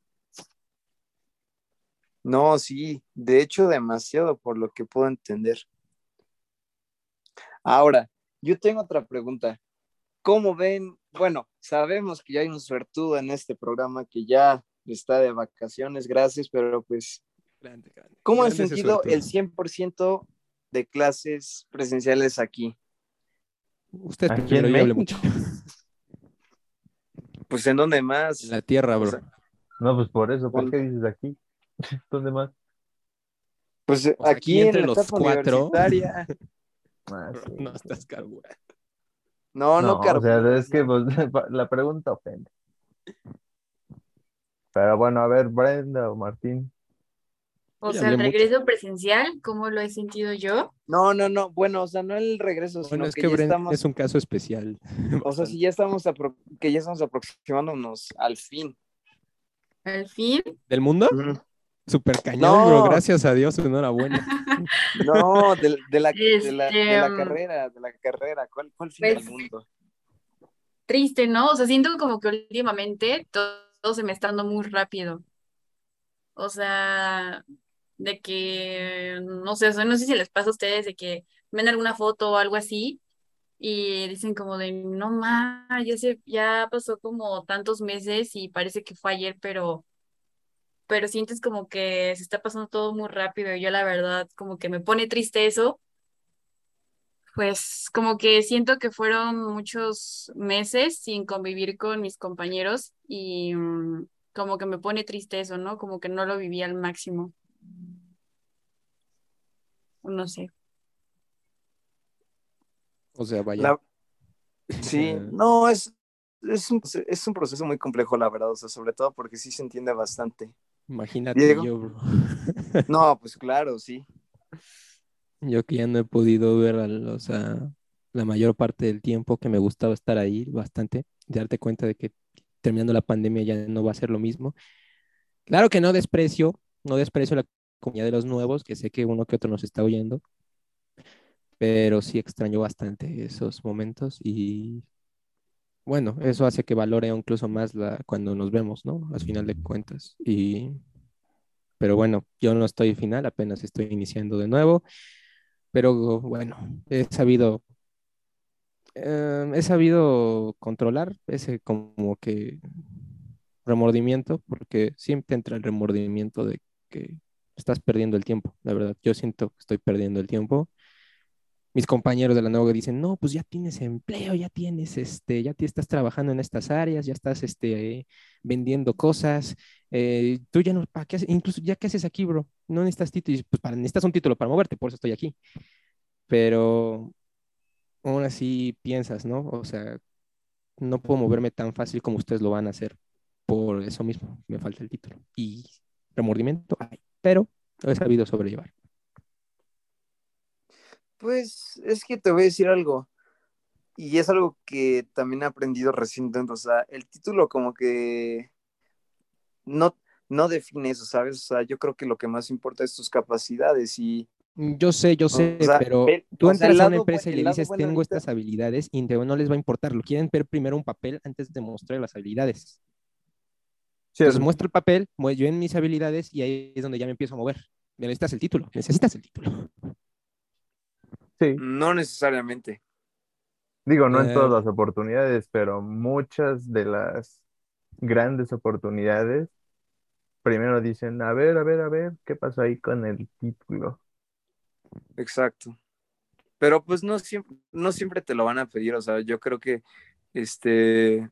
No, sí, de hecho demasiado por lo que puedo entender. Ahora, yo tengo otra pregunta. ¿Cómo ven? Bueno, sabemos que ya hay un suertudo en este programa que ya está de vacaciones, gracias, pero pues, Grande, grande. ¿cómo han Grande sentido el 100% de clases presenciales aquí? Usted Aquí primero, yo mucho. Pues en dónde más? En la tierra, bro. O sea, No, pues por eso, ¿por qué dices aquí? ¿Dónde más? Pues aquí, aquí en entre la los cuatro. universitaria. Ah, sí. no estás carbura. No, no, No, o sea, es que no. pues, la pregunta ofende. Pero bueno, a ver, Brenda o Martín. O sea, el mucho. regreso presencial, ¿cómo lo he sentido yo? No, no, no, bueno, o sea, no el regreso, Bueno, sino es que, que ya Bren estamos, es un caso especial. o sea, si ya estamos, apro- que ya estamos aproximándonos al fin. Al fin, ¿Del mundo? Ujú. Super cañón, No. bro. Gracias a Dios, enhorabuena. No, de, de la, de, la, de la Este, carrera, de la carrera, ¿cuál, cuál fin Pues- del mundo? triste, ¿no? O sea, siento como que últimamente todo, todo se me está dando muy rápido. O sea, de que, no sé, o sea, no sé si les pasa a ustedes de que ven alguna foto o algo así y dicen como de, no ma, ya se, ya pasó como tantos meses y parece que fue ayer, pero, pero sientes como que se está pasando todo muy rápido y yo la verdad como que me pone triste eso pues como que siento que fueron muchos meses sin convivir con mis compañeros y mm, como que me pone triste eso, ¿no? Como que no lo viví al máximo. No sé. O sea, vaya. La- Sí, no, es, es, un, es un proceso muy complejo, la verdad, o sea, sobre todo porque sí se entiende bastante. Imagínate Diego. yo, bro. No, pues claro, sí. Yo que ya no he podido ver, o sea, la mayor parte del tiempo que me gustaba estar ahí, bastante, de darte cuenta de que terminando la pandemia ya no va a ser lo mismo. Claro que no desprecio, no desprecio la comunidad de los nuevos, que sé que uno que otro nos está oyendo, pero sí extraño bastante esos momentos y bueno, eso hace que valore incluso más la, cuando nos vemos, ¿no? Al final de cuentas. Y, pero bueno, yo no estoy final, apenas estoy iniciando de nuevo, pero bueno, he sabido, eh, he sabido controlar ese como que remordimiento, porque siempre entra el remordimiento de que estás perdiendo el tiempo, la verdad. Yo siento que estoy perdiendo el tiempo. Mis compañeros de la nueva dicen, no, pues ya tienes empleo, ya tienes, este, ya te estás trabajando en estas áreas, ya estás, este, vendiendo cosas, eh, tú ya no. Incluso ya qué haces aquí, bro, no necesitas título, pues para, necesitas un título para moverte, por eso estoy aquí. Pero aún así piensas, ¿no? O sea, no puedo moverme tan fácil como ustedes lo van a hacer. Por eso mismo, me falta el título. Y remordimiento hay, pero he sabido sobrellevar. Pues es que te voy a decir algo. Y es algo que también he aprendido recientemente. O sea, el título como que no, no define eso, ¿sabes? O sea, yo creo que lo que más importa es tus capacidades y Yo sé, yo sé, sea, pero tú entras a una empresa y le dices, bueno tengo estas habilidades, y no les va a importar. Lo quieren ver primero un papel antes de mostrar las habilidades. Entonces Cierto. muestra el papel, yo en mis habilidades y ahí es donde ya me empiezo a mover. Necesitas el título, necesitas el título. Sí, no necesariamente. digo, no en Eh, todas las oportunidades, pero muchas de las grandes oportunidades, primero dicen, a ver, a ver, a ver, ¿qué pasó ahí con el título? Exacto. Pero pues no siempre, no siempre te lo van a pedir, o sea, yo creo que este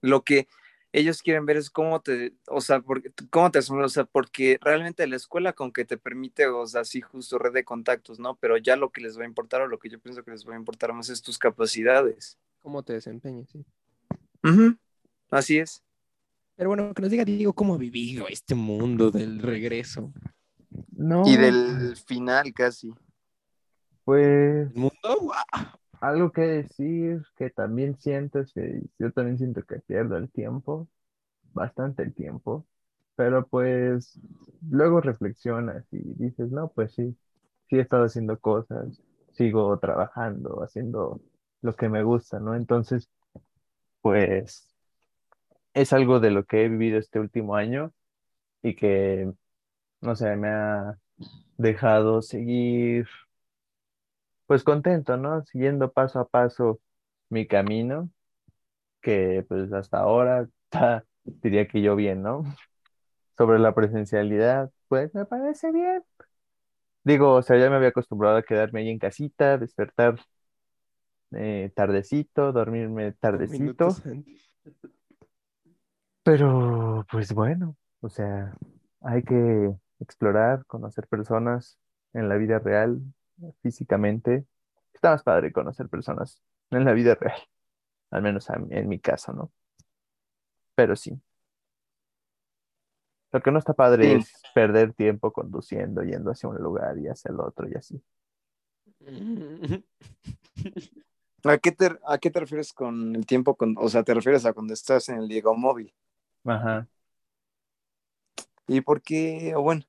lo que ellos quieren ver es cómo te, o sea, porque, cómo te o sea, porque realmente la escuela con que te permite, o sea, sí, justo red de contactos, ¿no? Pero ya lo que les va a importar o lo que yo pienso que les va a importar más es tus capacidades. ¿Cómo te desempeñas? sí. Ujú, Así es. Pero bueno, que nos diga Diego cómo ha vivido este mundo del regreso. No, Y del final casi. pues ¿El mundo? ¡Guau! Algo que decir que también siento es que yo también siento que pierdo el tiempo, bastante el tiempo, pero pues luego reflexionas y dices, no, pues sí, sí he estado haciendo cosas, sigo trabajando, haciendo lo que me gusta, ¿no? Entonces, pues es algo de lo que he vivido este último año y que, no sé, me ha dejado seguir, pues contento, ¿no? Siguiendo paso a paso mi camino, que pues hasta ahora está, diría que yo bien, ¿no? Sobre la presencialidad, pues me parece bien. Digo, o sea, ya me había acostumbrado a quedarme ahí en casita, despertar eh, tardecito, dormirme tardecito. Pero, pues bueno, o sea, hay que explorar, conocer personas en la vida real, físicamente. Está más padre conocer personas en la vida real, al menos en mi caso, ¿no? Pero sí. Lo que no está padre Sí. es perder tiempo conduciendo, yendo hacia un lugar y hacia el otro y así. ¿A qué te, a qué te refieres con el tiempo? Con, o sea, te refieres a cuando estás en el Diego móvil. Ajá. ¿Y por qué? O bueno,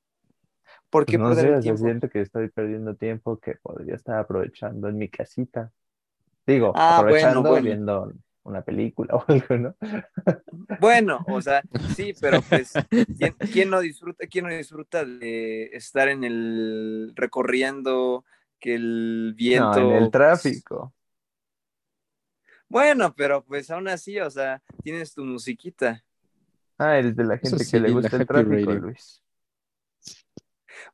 ¿por Pues qué no perder sé, el siento que estoy perdiendo tiempo que podría estar aprovechando en mi casita. Digo, Ah, aprovechando bueno. viendo una película o algo, ¿no? Bueno, o sea, sí, pero pues, ¿quién, quién no disfruta, quién no disfruta de estar en el recorriendo, que el viento. No, en el pues, tráfico. bueno, pero pues aún así, o sea, tienes tu musiquita. Ah, eres de la gente sí, que le gusta el tráfico, Radio. Luis.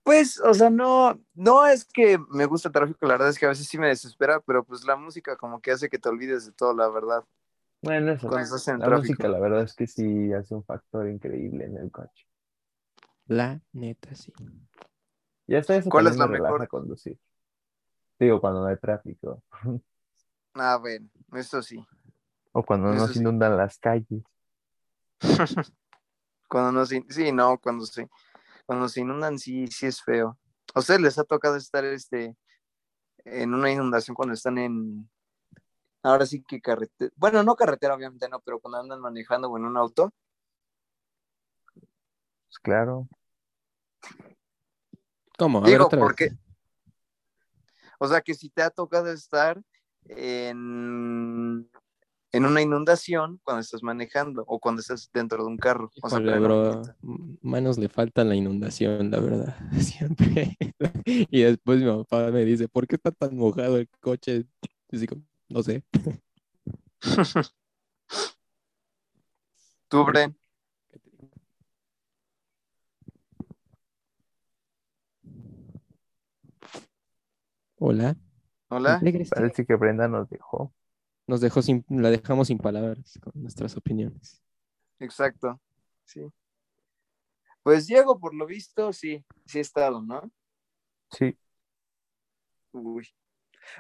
Pues, o sea, no, no es que me gusta el tráfico, la verdad es que a veces sí me desespera, pero pues la música como que hace que te olvides de todo, la verdad. Bueno, eso. Cuando estás en La tráfico. música, la verdad es que sí hace un factor increíble en el coche. La neta, sí. Y hasta eso ¿Cuál es me la relaja mejor? conducir. Digo, cuando no hay tráfico. Ah, bueno, eso sí. O cuando no Eso se sí. inundan las calles. Cuando no se, sí, no, cuando se, cuando se inundan, sí, sí es feo. ¿A ustedes les ha tocado estar este en una inundación cuando están en ahora sí que carretera, bueno, no carretera, obviamente no, pero cuando andan manejando o en un auto? Pues claro. ¿Cómo? A ver, Digo, otra porque, vez. o sea, que si te ha tocado estar en, en una inundación cuando estás manejando o cuando estás dentro de un carro. O sea, Híjole, bro, manos le falta la inundación, la verdad, siempre. Y después mi papá me dice, ¿por qué está tan mojado el coche? Y digo, no sé. Tú, Bren, Hola. hola. Parece que Brenda nos dejó. Nos dejó sin, la dejamos sin palabras con nuestras opiniones. Exacto, sí. Pues Diego, por lo visto, sí, sí ha estado, ¿no? Sí. Uy.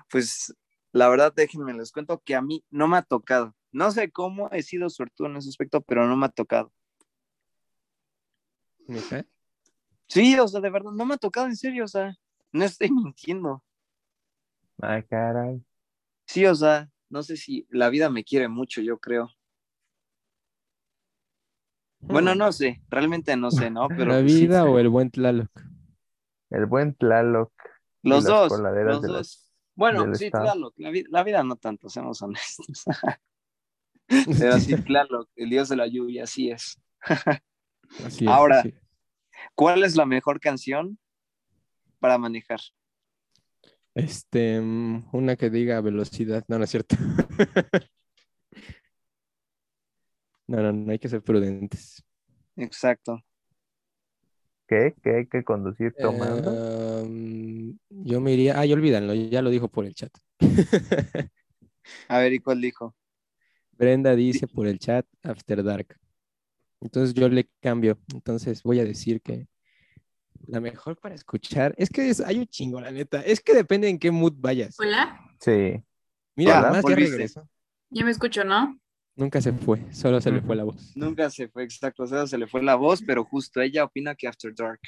Pues la verdad, déjenme les cuento que a mí no me ha tocado. No sé cómo he sido suertudo en ese aspecto, pero no me ha tocado. ¿Neta? Sí, o sea, de verdad, no me ha tocado en serio, o sea, no estoy mintiendo. Ay, caray. Sí, o sea, no sé si la vida me quiere mucho, yo creo. Bueno, no sé, realmente no sé, ¿no? Pero ¿La pues, sí, vida o el buen Tlaloc? El buen Tlaloc. los dos, los de dos. las- Bueno, sí, estado. Tlaloc, la, vi- la vida no tanto, seamos honestos. Pero sí, Tlaloc, el dios de la lluvia, así es. Así es, Ahora. así. ¿Cuál es la mejor canción para manejar? Este, mm, una que diga velocidad. No, no es cierto. No, no, no hay que ser prudentes. Exacto. ¿Qué? ¿Que hay que conducir tomando? Em, yo me iría. Ay, olvídanlo, ya lo dijo por el chat. A ver, ¿y cuál dijo? Brenda dice por el chat After Dark. Entonces yo le cambio. Entonces voy a decir que la mejor para escuchar es que es- hay un chingo, la neta. Es que depende en qué mood vayas. Hola, Sí. Mira, Hola, además ya regresó. ya me escucho, ¿no? Nunca se fue, solo se le fue la voz. Nunca se fue, exacto. O sea, se le fue la voz, pero justo ella opina que After Dark.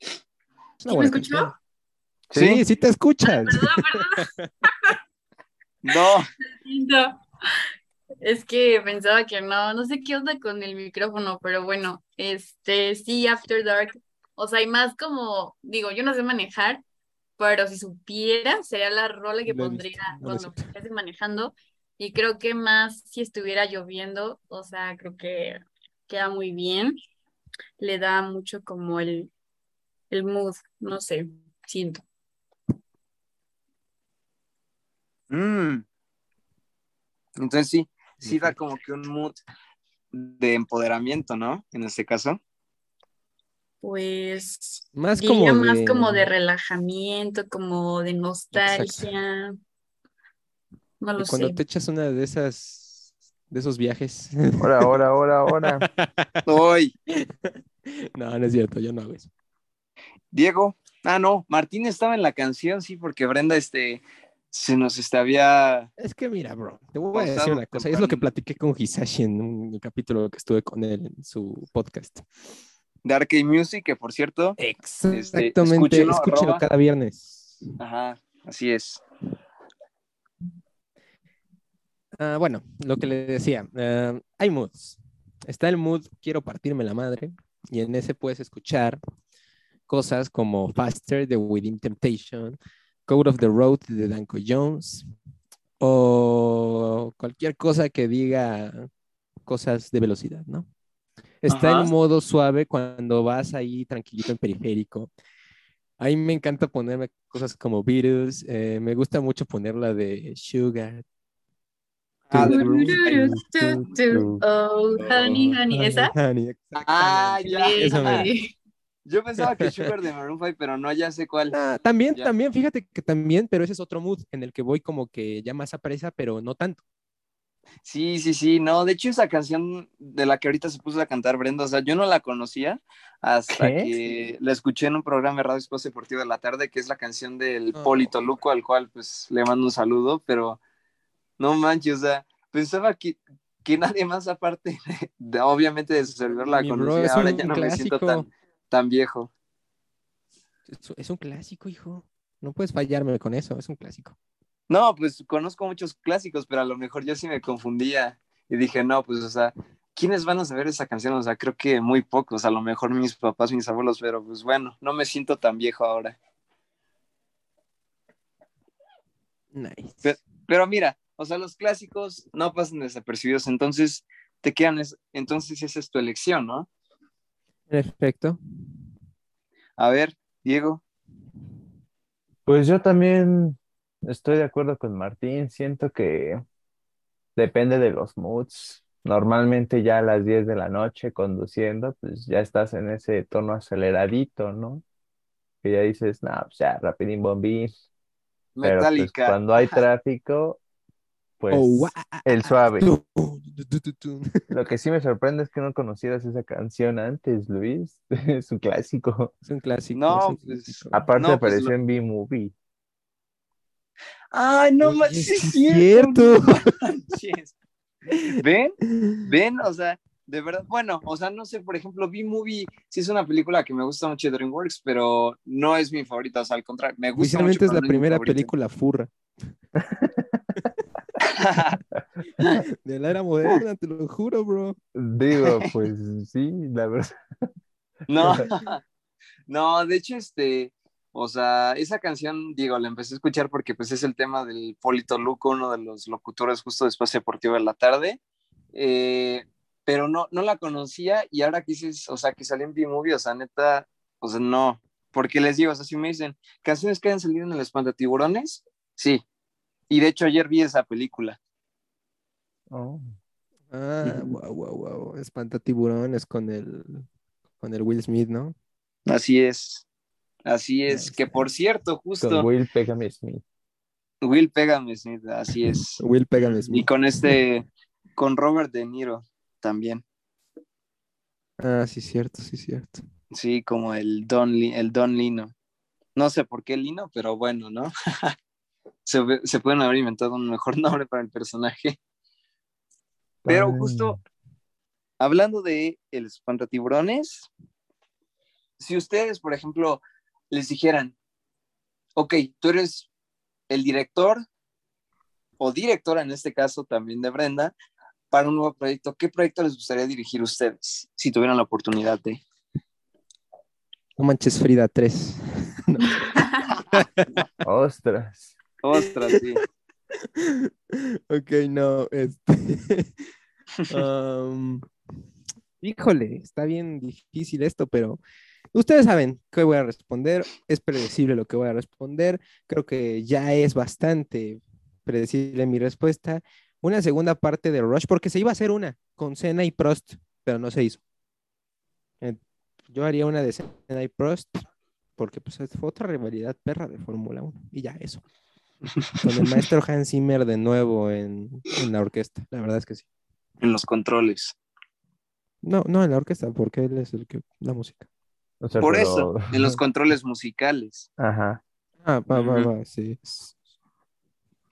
Es una ¿Sí me escuchó? Sí. Sí, sí te escuchas. Perdón, perdón. No, No. Es que pensaba que no, no sé qué onda con el micrófono, pero bueno, este, sí, After Dark, o sea, hay más como, digo, yo no sé manejar, pero si supiera, sería la rola que Lo pondría visto, cuando estés manejando, y creo que más si estuviera lloviendo, o sea, creo que queda muy bien, le da mucho como el, el mood, no sé, siento. Mm. Entonces sí, sí da como que un mood de empoderamiento, ¿no? En este caso. Pues Más diría como más de- como de relajamiento, como de nostalgia. No Y lo cuando sé. te echas una de esas, de esos viajes. Ahora, ahora, ahora, ahora. Hoy, No, no es cierto, yo no hago eso. Diego. Ah, no, Martín estaba en la canción, sí, porque Brenda, este, se nos había. Es que mira, bro, te voy a decir una cosa. Es lo que platiqué con Hisashi en un capítulo que estuve con él en su podcast. De Arcade Music, que por cierto, Exactamente, escúchenlo, escúchenlo cada viernes. ajá, así es. Ah, bueno, lo que le decía, ah, hay moods. Está el mood quiero partirme la madre y en ese puedes escuchar cosas como Faster de Within Temptation, Code of the Road de Danko Jones o cualquier cosa que diga cosas de velocidad, ¿no? Está Ajá. el modo suave cuando vas ahí tranquilito en periférico. A mí me encanta ponerme cosas como Beatles, eh, me gusta mucho poner la de Sugar, Ah, de. Oh, honey, Ah, ya. Yo pensaba que Sugar de Maroon 5, pero no, ya sé cuál. Ah, también, Ya. también, fíjate que también, pero ese es otro mood en el que voy como que ya más a presa, pero no tanto. Sí, sí, sí, no, de hecho esa canción de la que ahorita se puso a cantar Brenda, o sea, yo no la conocía hasta ¿Qué? que la escuché en un programa de Radio Espacio Deportivo de la tarde, que es la canción del Oh. Polito Luco, al cual pues le mando un saludo, pero no manches, o sea, pensaba que, que nadie más aparte, de, de- obviamente de su servidor la Mi conocía, ahora ya no me siento clásico. tan, tan viejo. Es, es un clásico, hijo. No puedes fallarme con eso, es un clásico. No, pues conozco muchos clásicos, pero a lo mejor yo sí me confundía y dije, no, pues, o sea, ¿quiénes van a saber esa canción? O sea, creo que muy pocos, a lo mejor mis papás, mis abuelos, pero pues bueno, no me siento tan viejo ahora. Nice. Pero mira, o sea, los clásicos no pasan desapercibidos, entonces te quedan, es- entonces esa es tu elección, ¿no? En efecto. A ver, Diego. Pues yo también estoy de acuerdo con Martín. Siento que depende de los moods. Normalmente ya a las 10 de la noche conduciendo, pues ya estás en ese tono aceleradito, ¿no? Que ya dices, no, pues ya, rapidín bombín. Pero pues Metallica. cuando hay tráfico, pues Oh, wa- el suave. tu, tu, tu. Lo que sí me sorprende es que no conocieras esa canción antes, Luis. Es un clásico. Es un clásico. No, es un pues. Aparte No, pues, apareció lo- en B-Movie. Ay, no Oye, manches, sí sí es cierto. ¿Ven? ¿Ven? O sea, de verdad, bueno, o sea, no sé, por ejemplo, B-Movie sí es una película que me gusta mucho de DreamWorks, pero no es mi favorita, o sea, al contrario, me gusta mucho. Es la no primera película furra de la era moderna, te lo juro, bro. Digo, pues sí, la verdad. no, no, de hecho, este, o sea, esa canción, digo, la empecé a escuchar porque pues es el tema del Polito Luco, uno de los locutores justo de Espacio Deportivo de la tarde, eh, pero no, no la conocía y ahora que dices, o sea, que salió en B-Movie, o sea, neta, o sea, no, porque les digo, o sea, si me dicen, canciones que han salido en el Espantatiburones, sí, y de hecho ayer vi esa película. Oh. Ah, wow, wow, wow. Espanta tiburones con el con el Will Smith, ¿no? Así es, así es, que por cierto, Con justo, Will Pégame Smith. Will Pégame Smith, así es. Will Pégame Y Smith. con este, con Robert De Niro también. Ah, sí, cierto, sí, cierto. Sí, como el Don, el Don Lino. No sé por qué Lino, pero bueno, ¿no? se, se pueden haber inventado un mejor nombre para el personaje. Pero justo hablando de el espantatiburones, si ustedes, por ejemplo, les dijeran, ok, tú eres el director o directora en este caso también de Brenda para un nuevo proyecto, ¿qué proyecto les gustaría dirigir ustedes si tuvieran la oportunidad de? No manches Frida 3. Ostras. Ostras, sí. ok, no, este. um, híjole, está bien difícil esto, pero ustedes saben qué voy a responder. Es predecible lo que voy a responder. Creo que ya es bastante predecible mi respuesta. Una segunda parte de Rush, porque se iba a hacer una con Senna y Prost, pero no se hizo. Eh, Yo haría una de Senna y Prost, porque pues fue otra rivalidad perra de Fórmula 1. Y ya, eso. Con el maestro Hans Zimmer de nuevo en, en la orquesta, la verdad es que sí. En los controles. No, no en la orquesta, porque él es el que la música. O sea, Por pero- eso, en los controles musicales. Ajá. Ah, va, va, va, sí.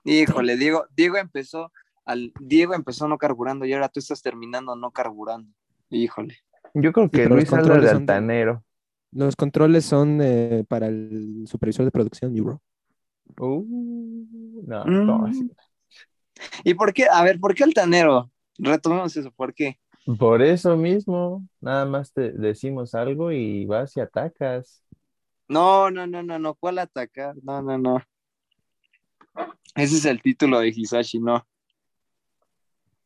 Híjole, Diego, Diego empezó al Diego empezó no carburando y ahora tú estás terminando no carburando. Híjole. Yo creo que los Luis habla controles de son de- altanero. Los controles son eh, para el supervisor de producción, mi bro. Uh, no, Mm. ¿cómo así? ¿Y por qué? A ver, ¿por qué altanero? Retomemos eso, ¿por qué? Por eso mismo, nada más te decimos algo y vas y atacas. No, no, no, no, no, ¿cuál atacar? No, no, no. Ese es el título de Hisashi, no.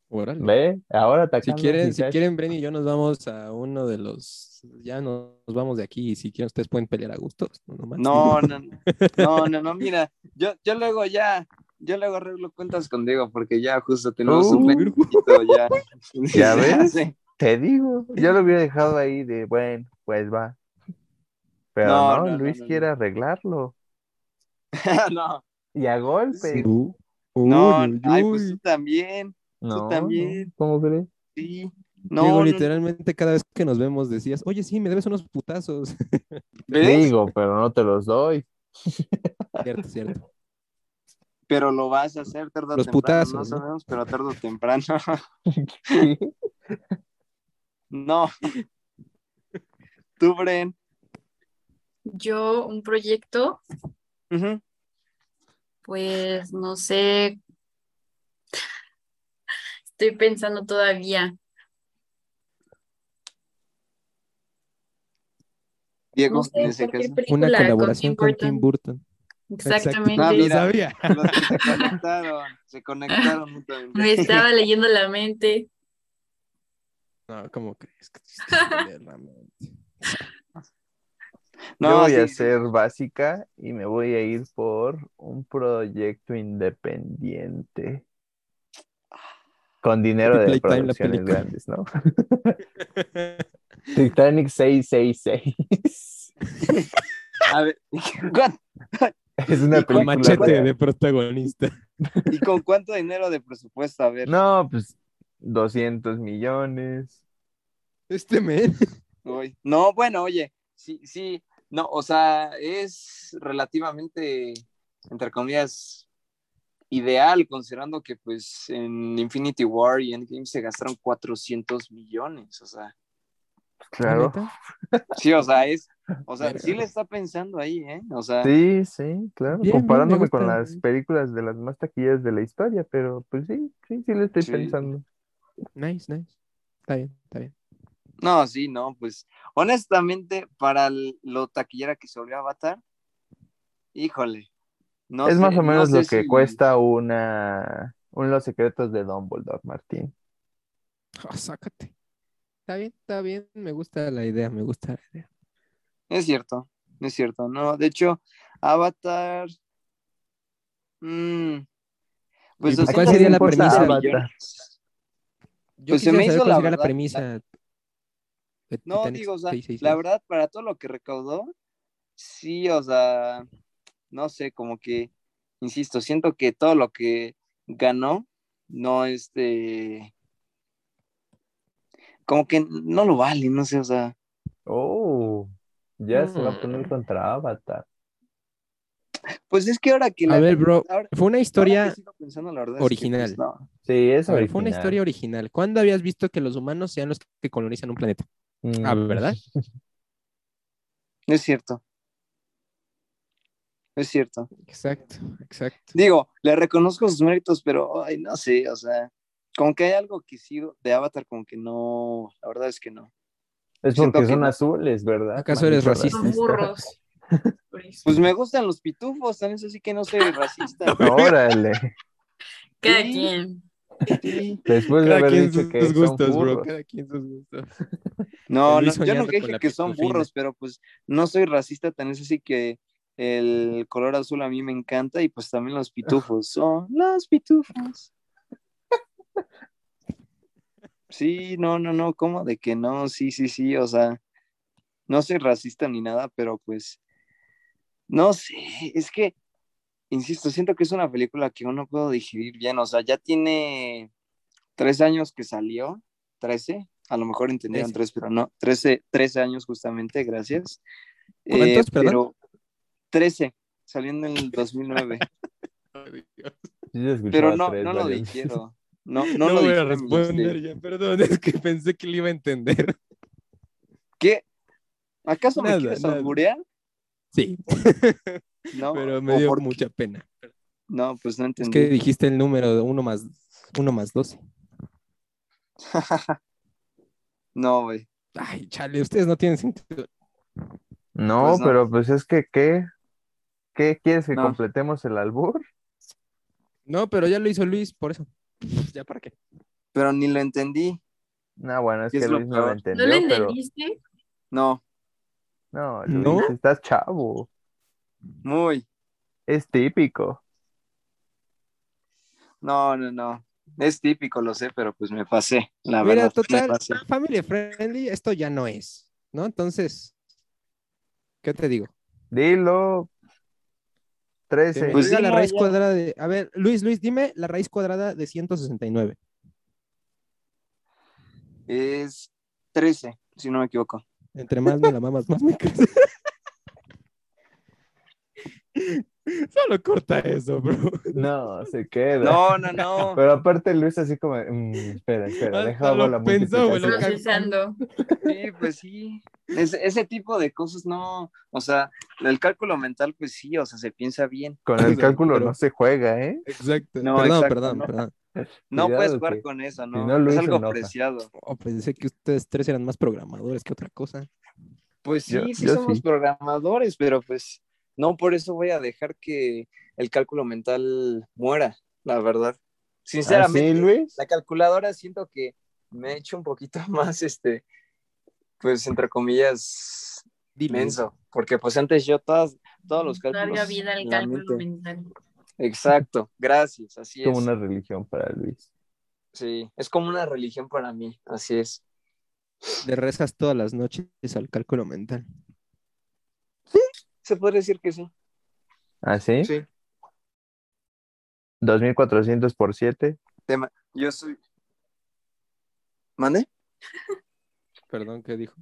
Órale. ¿Ve? Ahora Si atacando. quieren, si quieren, Bren y yo nos vamos a uno de los. Ya nos vamos de aquí y si quieren, ustedes pueden pelear a gusto. No, no, no, no, no, no, mira, yo, yo luego ya, yo luego arreglo cuentas con Diego porque ya justo tenemos un Uh. pendientito ya. ¿Ya ves? Sí. Te digo, yo lo hubiera dejado ahí de, bueno, pues va. Pero No, no, no, no, Luis no, no. quiere arreglarlo. no, Y a golpe. Uh, no, ay, pues tú también, No, también. no, ¿Cómo crees? sí. Diego, No, no, literalmente cada vez que nos vemos decías, oye, sí, me debes unos putazos. ¿ves? Digo, pero no te los doy. cierto, cierto. Pero lo vas a hacer tarde o temprano, no putazos, ¿no? sabemos, pero tarde o temprano. no. Tú, Bren. Yo, un proyecto, pues no sé. Estoy pensando todavía. Diego, No sé, en ese cualquier caso. Una con colaboración con Tim Burton. Exactamente. Lo mira. sabía. Los que se conectaron, se conectaron mutuamente. Me estaba leyendo la mente. No, ¿cómo crees que te leer la mente? No, Yo voy a sí, ser básica y me voy a ir por un proyecto independiente. Con dinero de producciones grandes, ¿no? Titanic 666. A ver, ¿cuán- Es una con película machete de protagonista. ¿Y con cuánto dinero de presupuesto? A ver. No, pues 200 millones. Este. Uy. No, bueno, oye, sí, sí, no, o sea, es relativamente, entre comillas, ideal, considerando que pues en Infinity War y Endgame se gastaron 400 millones, o sea, Claro. Sí, o sea, es, o sea, sí le está pensando ahí, ¿eh? O sea, Sí, sí, claro. Bien, bien, me Comparándome con las películas de las más taquillas de la historia, pero pues sí, sí, sí le estoy Sí. pensando. Nice, nice. Está bien, está bien. no, sí, no, pues, honestamente, para lo taquillera que se volvió Avatar, híjole, no es sé- más o no menos sé lo que si- cuesta una, un Los secretos de Dumbledore, Martín. Ah, sácate. Está bien, está bien. Me gusta la idea, me gusta la idea. Es cierto, es cierto, no, de hecho, Avatar, mm, pues ¿Y cuál 200 sería la premisa? Avatar. Yo Pues se me hizo cuál la sería la verdad, premisa. No, Titanic digo, o sea, 666. la verdad, para todo lo que recaudó, sí, o sea, no sé, como que, insisto, siento que todo lo que ganó, no este, como que no lo vale, no sé, o sea, Oh, ya se va a poner Mm. contra Avatar. pues es que ahora que A la ver, bro, ahora- fue una historia que sigo pensando, la verdad es que, original. pues, no. Sí, es A ver, fue una historia original. ¿Cuándo habías visto que los humanos sean los que colonizan un planeta? Ah, Mm, ¿verdad? Es cierto. Es cierto. Exacto, exacto. Digo, le reconozco sus méritos, pero ay, no sé, o sea, como que hay algo que sí de Avatar, como que no, la verdad es que no. Es porque que son no. azules, ¿verdad? ¿Acaso eres racista? Son burros. Pues me gustan los pitufos, tan eso sí que no soy racista. Órale. Cada Sí. quien. Después de haber dicho que sus son gustos, bro. Cada quien sus gustos. No, no, yo nunca con dije que son burros, pero pues no soy racista, tan es así que el color azul a mí me encanta y pues también los pitufos son los pitufos. Sí, no, no, no, ¿cómo de que no? Sí, sí, sí, o sea, no soy racista ni nada, pero pues, no sé, es que, insisto, siento que es una película que yo no puedo digerir bien, o sea, ya tiene tres años que salió, trece, a lo mejor entendieron tres, pero no, trece, trece años justamente, gracias. Eh, ¿Cuántos, perdón? pero trece, saliendo en el 2009, Sí se escuchaba pero no, no lo dijeron. No, No, no, lo voy a responder ya, perdón, es que pensé que le iba a entender. ¿Qué? ¿Acaso Nada, me quieres alburear? Sí, No, pero me ¿o dio por qué? mucha pena. No, pues no Es entendí. que dijiste el número de 1 más, uno más 12. No, güey. Ay, chale, ustedes no tienen sentido. No, Pues no. pero pues es que, ¿qué? ¿Qué quieres que No. completemos el albur? No, pero ya lo hizo Luis, por eso. ¿Ya para qué? Pero ni lo entendí. No, bueno, es ¿Qué que es lo Luis no lo entendió, ¿No le pero entendiste? No, no, Luis, ¿No? estás chavo. muy. Es típico. No, no, no. Es típico, lo sé, pero pues me pasé. La Mira, verdad, me total, pasé. family friendly, esto ya no es, ¿no? Entonces, ¿Qué te digo? Dilo. Que me 13. Pues diga la raíz ya. cuadrada de. A ver, Luis, Luis, dime la raíz cuadrada de 169. Es 13, si no me equivoco. Entre más me la mamas, más me crece. Solo corta eso, bro. No, se queda. No, no, no. Pero aparte Luis así como, mm, espera, espera, Hasta deja la pensó. Procesando. Sí, pues sí. Ese, ese tipo de cosas no, o sea, el cálculo mental, pues sí, o sea, se piensa bien. Con el cálculo Pero- no se juega, ¿eh? Exacto. No, perdón, exacto, perdón, no. perdón. No Cuidado puedes jugar que- con eso, si ¿no? es algo enoja. preciado. Oh, pensé que ustedes tres eran más programadores que otra cosa. Pues sí, Yo- sí yo somos sí. programadores, pero pues no por eso voy a dejar que el cálculo mental muera, la verdad. ¿Ah, Sinceramente, sí, Luis? la calculadora siento que me ha hecho un poquito más, este, pues entre comillas, Dile. menso, porque pues antes yo todas, todos los cálculos. Larga vida el cálculo mente. mental. Exacto, gracias, así Como es. una religión para Luis. Sí, es como una religión para mí, así es. Le rezas todas las noches al cálculo mental. Se puede decir que sí. ¿Ah, sí? Sí. 2400 por 7. Tema. Yo soy. ¿Mande? Perdón, ¿qué dijo?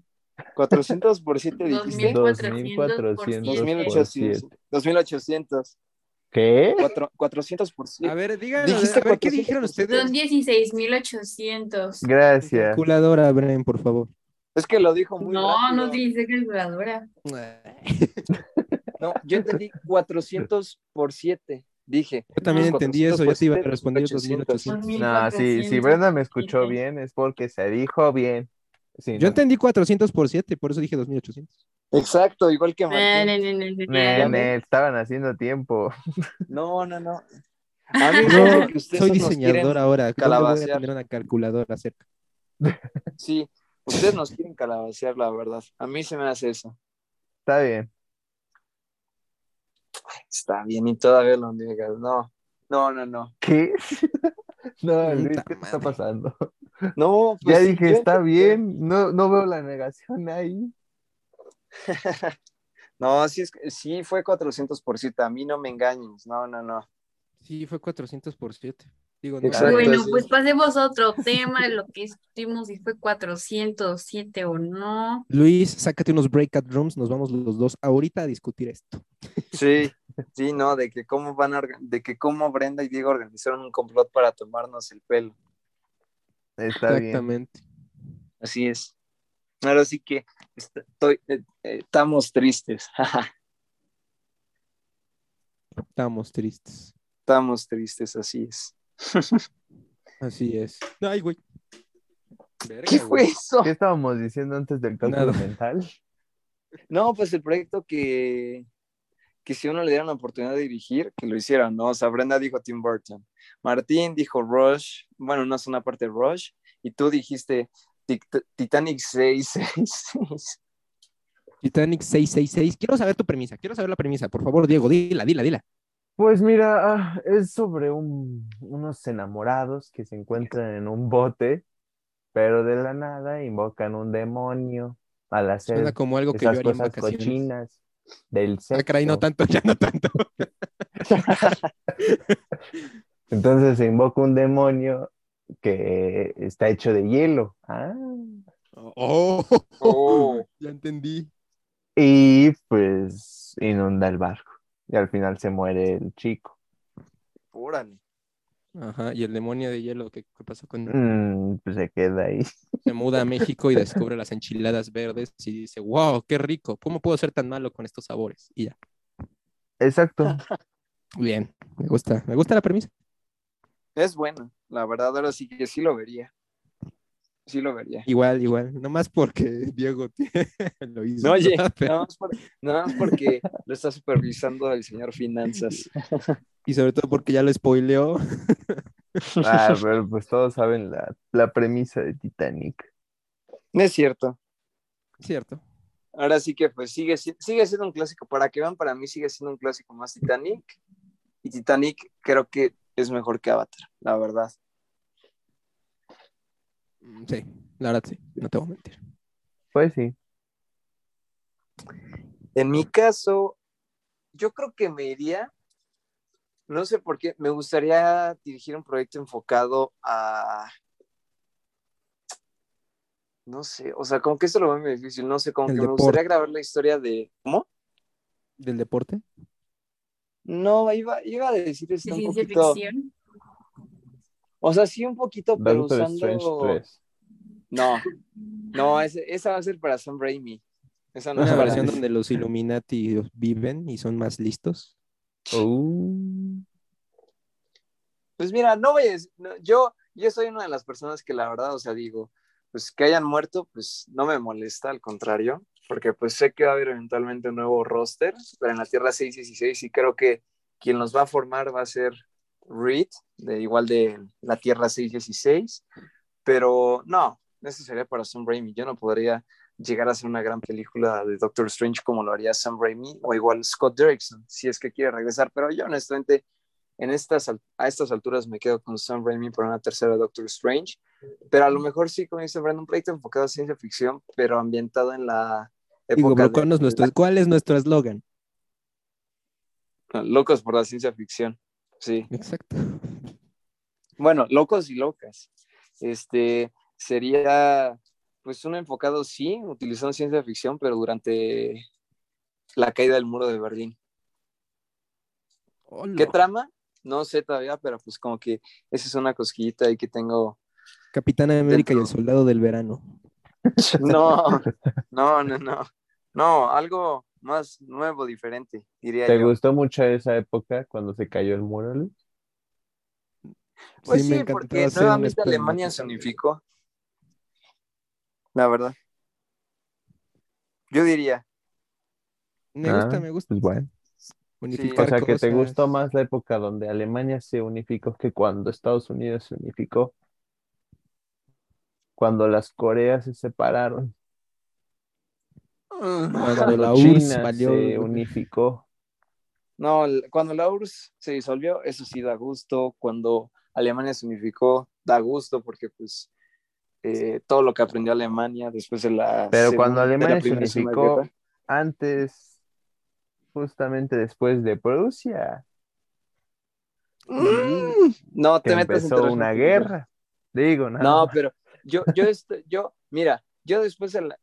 400 por 7 dijiste. 2400 por 2400 siete. por 2800. 2800. ¿Qué? Cuatro- 400 por 7. A ver, díganos, Dijiste a ver, ¿qué 400 dijeron ustedes? Son 16,800. Gracias. Calculadora, Bren, por favor. Es que lo dijo muy No, rápido. no utilicé calculadora. No, yo entendí 400 por 7. Dije. Yo también No. entendí eso, yo te iba a responder 800. 2800. No, sí, si Brenda me escuchó bien es porque se dijo bien. Sí, Yo no. entendí 400 por 7, por eso dije 2800. Exacto, igual que No, no, Martín. no, no, no, no. Nene, estaban haciendo tiempo. No, no, no. A mí ustedes soy diseñador ahora. ¿Dónde voy a calabacear. tener una calculadora cerca? Sí, ustedes nos quieren calabacear, la verdad. A mí se me hace eso. Está bien. Está bien, y todavía lo niegas. No, no, no, no. ¿Qué? No, Luis, ¿qué te está pasando? No, pues Ya dije, está bien. No, no veo la negación ahí. No, sí, es, que- sí fue 400 por cita. A mí no me engañes. No, no, no. Sí, fue 400 por 7. Digo, no, Exacto. Bueno, pues pasemos a otro tema, lo que discutimos si fue 407 o no. Luis, sácate unos breakout rooms, nos vamos los dos ahorita a discutir esto. Sí, sí, no, de que cómo van a, de que cómo Brenda y Diego organizaron un complot para tomarnos el pelo. Está bien. Exactamente. Así es. Ahora sí que est- estoy, eh, eh, estamos tristes. Estamos tristes. estamos tristes, así es. Así es. Ay, güey. Verga, ¿Qué güey. fue eso? ¿Qué estábamos diciendo antes del cálculo Nada. mental? No, pues el proyecto que, que si uno le diera la oportunidad de dirigir, que lo hicieran, ¿no? O sea, Brenda dijo Tim Burton, Martín dijo Rush, bueno, no es una parte de Rush, y tú dijiste Titanic 666. Titanic 666. Quiero saber tu premisa. Quiero saber la premisa. Por favor, Diego, dila, dila, dila. Pues mira, ah, es sobre un- unos enamorados que se encuentran en un bote, pero de la nada invocan un demonio al hacer Suena como algo que yo esas haría en cosas vacaciones. cochinas del Ah, caray, no sexo. tanto, ya no tanto. Entonces se invoca un demonio que está hecho de hielo. Ah. Oh, Oh. ya entendí. Y pues inunda el barco. Y al final se muere el chico. Órale. Ajá, y el demonio de hielo, ¿qué, qué pasó con él? Mm, pues se queda ahí. Se muda a México y descubre las enchiladas verdes y dice, wow, qué rico, ¿cómo puedo ser tan malo con estos sabores? Y ya. Exacto. Bien, me gusta, me gusta la premisa. Es bueno, la verdad, ahora sí que sí lo vería. Sí lo vería. Igual, igual, nomás porque Diego lo hizo. No, oye, Pero- nada más, por- nada más porque lo está supervisando el señor Finanzas. Y sobre todo porque ya lo spoileó. Ah, pero pues todos saben la, la premisa de Titanic. No es cierto. Cierto. Ahora sí que pues sigue, si- sigue siendo un clásico. Para que vean, para mí sigue siendo un clásico más Titanic. Y Titanic creo que es mejor que Avatar, la verdad. Mm, Sí, la verdad sí, no te voy a mentir. Pues sí. En mi caso, yo creo que me iría, no sé por qué, me gustaría dirigir un proyecto enfocado a, no sé, o sea, como que esto lo veo muy difícil, no sé, como El que me gustaría grabar la historia de, ¿cómo? ¿Del deporte? No, iba, iba a decir de esto un ciencia poquito, ficción. O sea, sí un poquito, pero Doctor Strange usando, 3. no, no, ese- esa va a ser para Sam Raimi, esa no es Una para versión donde los Illuminati viven y son más listos. Uh, Pues mira, no voy a decir, no, yo, yo soy una de las personas que la verdad, o sea, digo, pues que hayan muerto, pues no me molesta, al contrario, porque pues sé que va a haber eventualmente un nuevo roster, pero en la Tierra 616 y creo que quien los va a formar va a ser Reed, de igual de la Tierra 616, pero no, eso sería para Sam Raimi, yo no podría llegar a hacer una gran película de Doctor Strange como lo haría Sam Raimi o igual Scott Derrickson, si es que quiere regresar, pero yo honestamente en estas, a estas alturas me quedo con Sam Raimi para una tercera Doctor Strange, pero a lo mejor sí, como dice Brandon, proyecto enfocado a ciencia ficción, pero ambientado en la Digo, época ¿cuál, de es nuestro, ¿cuál es nuestro eslogan? la- locos por la ciencia ficción. Sí, Exacto. bueno, locos y locas. Este sería pues un enfocado, sí, utilizando ciencia ficción, pero durante la caída del muro de Berlín. ¿Qué trama? No sé todavía, pero pues como que esa es una cosquillita ahí que tengo Capitán América y el soldado del verano. No, no, no, no. No, algo más nuevo, diferente, diría ¿Te yo. gustó mucho esa época cuando se cayó el muro, Luis? Pues Sí, sí, porque nuevamente Alemania se unificó. La verdad. Yo diría, Me Ah, gusta, me gusta. Pues bueno. O sea, que te gustó más la época donde Alemania se unificó que cuando Estados Unidos se unificó. Cuando las Coreas se separaron. Cuando la URSS China valió- se unificó. no, cuando la URSS se disolvió, eso sí da gusto. Cuando Alemania se unificó, da gusto porque pues eh, todo lo que aprendió Alemania después de la Pero cuando Segunda- Alemania se unificó, antes, justamente después de Prusia, Mm, no que te metas en empezó terreno una guerra. Digo, nada No, más. pero yo, yo, estoy- yo, mira, yo después de la,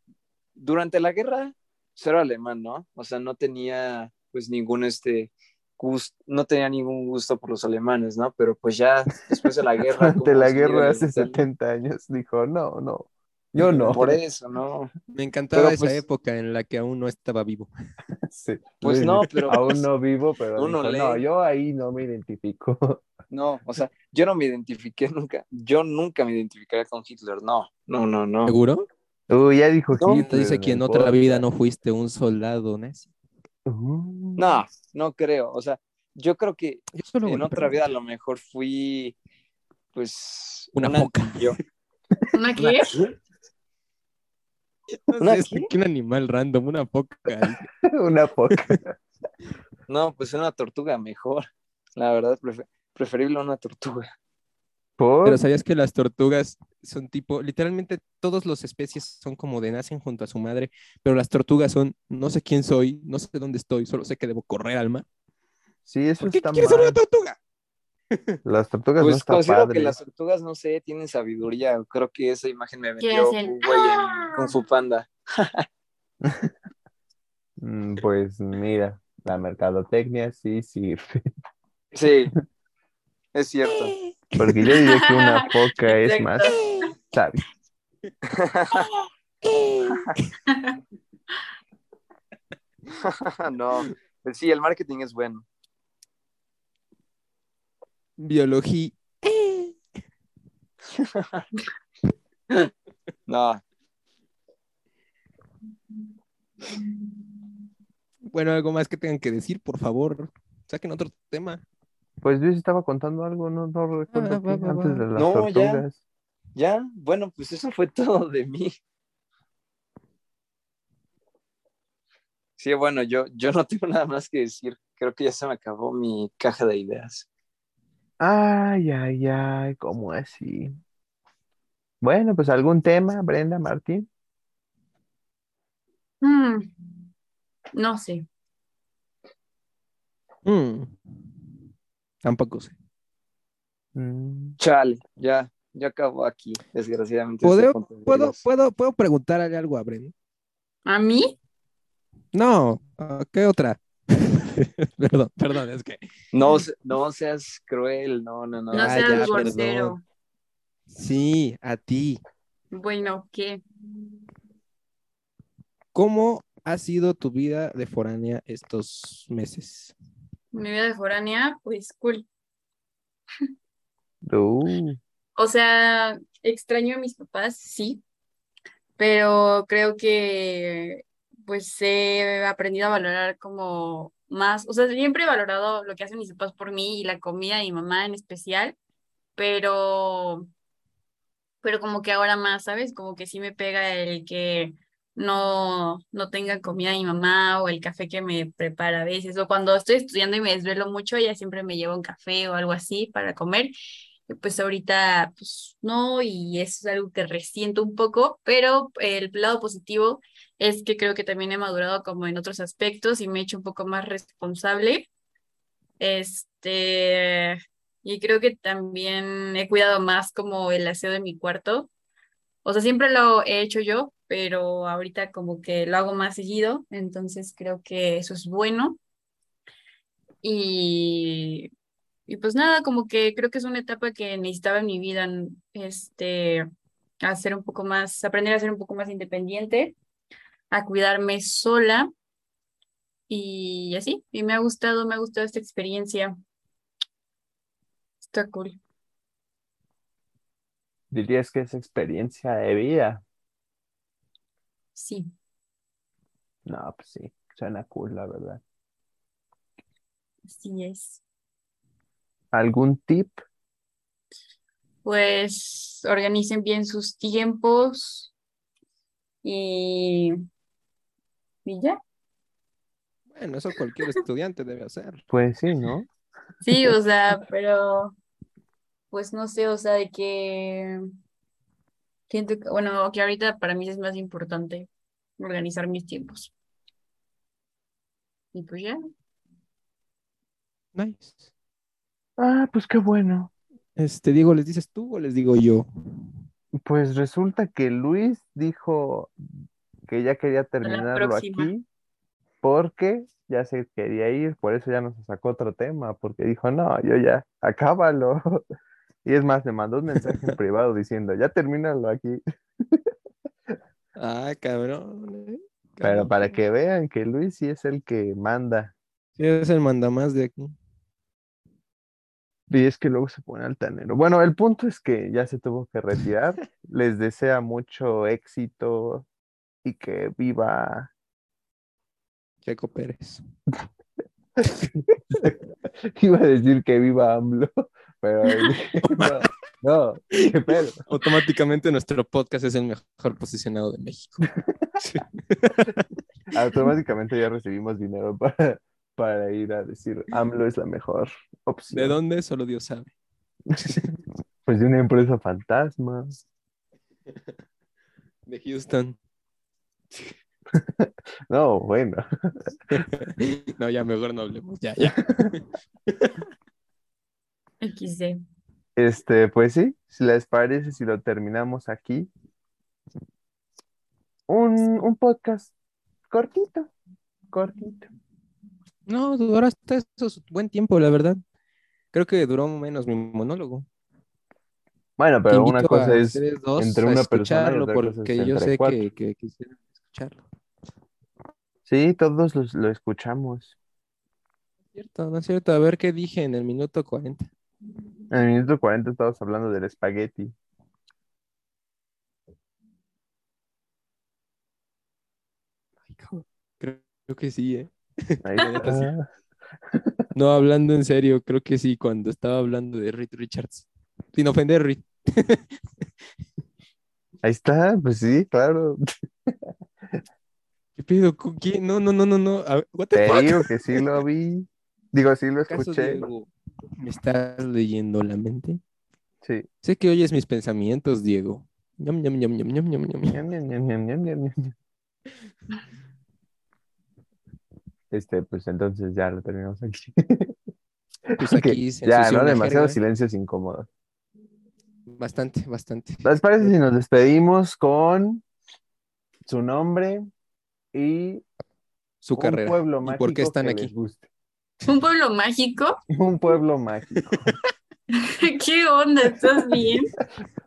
durante la guerra, cero alemán, ¿no? O sea, no tenía, pues, ningún, este, gusto, no tenía ningún gusto por los alemanes, ¿no? Pero pues ya después de la guerra. Ante como la guerra hace inventar- 70 años, dijo, no, no, yo no. Por eso, ¿no? Me encantaba Pero, esa pues- época en la que aún no estaba vivo. Sí. Pues no, pero Aún pues, no vivo, pero uno dijo, no, yo ahí no me identifico. no, o sea, yo no me identifiqué nunca, yo nunca me identificaría con Hitler, no, no, no, no. ¿Seguro? Uy, ya dijo No, Y Hitler te dice que en otra vida no fuiste un soldado nazi. Uh. No, no creo, o sea, yo creo que Yo solo en una otra vida a lo mejor fui, pues, Una un foca. antillo. ¿Una qué? No ¿Una sé, es qué? que un animal random, una foca. Una poca. No, pues una tortuga mejor. La verdad, prefe- preferible una tortuga. ¿Por? Pero ¿sabías que las tortugas son tipo, literalmente todas las especies son como de nacen junto a su madre, pero las tortugas son, no sé quién soy, no sé dónde estoy, solo sé que debo correr al mar. Sí, eso ¿Por qué está quieres ser una mal. tortuga? Las tortugas no Pues está considero padre. que las tortugas, no sé, tienen sabiduría. Creo que esa imagen me ¿Qué vendió un güey en Kung Fu Panda. Mm, Pues mira, la mercadotecnia sí sirve. Sí, es cierto. Porque yo diría que una foca es más no, pues sí, el marketing es bueno. Biología. No, Bueno, algo más que tengan que decir, por favor. Saquen otro tema. Pues Luis estaba contando algo, no, no recuerdo Ah, qué, va, va, antes va. de las No, tortugas. ya, bueno, pues eso fue todo de mí. Sí, bueno, yo, yo no tengo nada más que decir. Creo que ya se me acabó mi caja de ideas. Ay, ay, ay, ¿cómo así? Bueno, pues algún tema, Brenda, Martín. Mm, No sé. Mm. Tampoco sé. Mm, Chale, ya, ya acabó aquí, desgraciadamente. este ¿Puedo, puedo, puedo, puedo preguntarle algo a Bren? ¿A mí? No, ¿a ¿qué otra? perdón, perdón, es que No, no seas cruel, no, no, no. No Ah, seas ya, grosero. perdón. sí, a ti. Bueno, ¿qué? ¿Cómo ha sido tu vida de foránea estos meses? Mi vida de foránea, pues cool. uh, O sea, extraño a mis papás, sí, pero creo que pues he aprendido a valorar como más, o sea, siempre he valorado lo que hacen mis papás por mí y la comida de mi mamá en especial, pero, pero como que ahora más, ¿sabes? Como que sí me pega el que no, no tenga comida mi mamá o el café que me prepara a veces, o cuando estoy estudiando y me desvelo mucho, ella siempre me lleva un café o algo así para comer. Pues ahorita, pues no, y eso es algo que resiento un poco, pero el lado positivo es que creo que también he madurado como en otros aspectos y me he hecho un poco más responsable. Este, y creo que también he cuidado más como el aseo de mi cuarto. O sea, siempre lo he hecho yo, pero ahorita como que lo hago más seguido, entonces creo que eso es bueno. Y, y pues nada, como que creo que es una etapa que necesitaba en mi vida, este, hacer un poco más, aprender a ser un poco más independiente, a cuidarme sola y así. Y me ha gustado, me ha gustado esta experiencia. Está cool. dirías que es experiencia de vida. Sí. No, pues sí, suena cool, la verdad. Así es. ¿Algún tip? Pues organicen bien sus tiempos y, y ya. Bueno, eso cualquier estudiante debe hacer. Pues sí, ¿no? Sí, o sea, pero pues no sé, o sea, de que siento que, bueno, que ahorita para mí es más importante organizar mis tiempos. Y pues ya. Nice. Ah, pues qué bueno. Este, Diego, ¿les dices tú o les digo yo? Pues resulta que Luis dijo que ya quería terminarlo aquí porque ya se quería ir, por eso ya nos sacó otro tema, porque dijo, no, yo ya, acábalo. Y es más, me mandó un mensaje en privado diciendo, ya termínalo aquí. Ah, cabrón. eh. Pero para que vean que Luis sí es el que manda. Sí, es el mandamás de aquí. Y es que luego se pone altanero. Bueno, el punto es que ya se tuvo que retirar. Les desea mucho éxito y que viva. Checo Pérez. Iba a decir que viva AMLO, pero no, no, qué pedo. Automáticamente nuestro podcast es el mejor posicionado de México. Automáticamente ya recibimos dinero para, para ir a decir AMLO es la mejor opción. ¿De dónde? Solo Dios sabe. Pues de una empresa fantasma. De Houston. No, bueno. No, ya mejor no hablemos. Ya, ya. XD. Este, pues sí, si les parece, si lo terminamos aquí. Un, un podcast cortito, cortito. No, duró hasta eso buen tiempo, la verdad. Creo que duró menos mi monólogo. Bueno, pero una cosa es entre una persona y cosa es porque yo sé que, que quisieran escucharlo. Sí, todos los- lo escuchamos. Cierto, no es cierto. A ver qué dije en el minuto 40. En el minuto 40 estábamos hablando del espagueti. Ay, cabrón. Creo, creo que sí, ¿eh? Ahí está. No, hablando en serio, creo que sí, cuando estaba hablando de Reed Richards. Sin ofender, Reed. Ahí está, pues sí, claro. ¿Qué pido? ¿Con quién? No, no, no, no, no. Te digo que sí lo vi. Digo, sí lo ¿Acaso, escuché. Diego, ¿Me estás leyendo la mente? Sí. Sé que oyes mis pensamientos, Diego. Este, pues entonces ya lo terminamos aquí. Pues aquí se ya, ¿no? Demasiados silencios incómodos. Bastante, bastante. ¿Les parece si nos despedimos con su nombre y Su un carrera. pueblo ¿Y mágico por qué están aquí? Un pueblo mágico. Un pueblo mágico. ¿Qué onda? ¿Estás bien?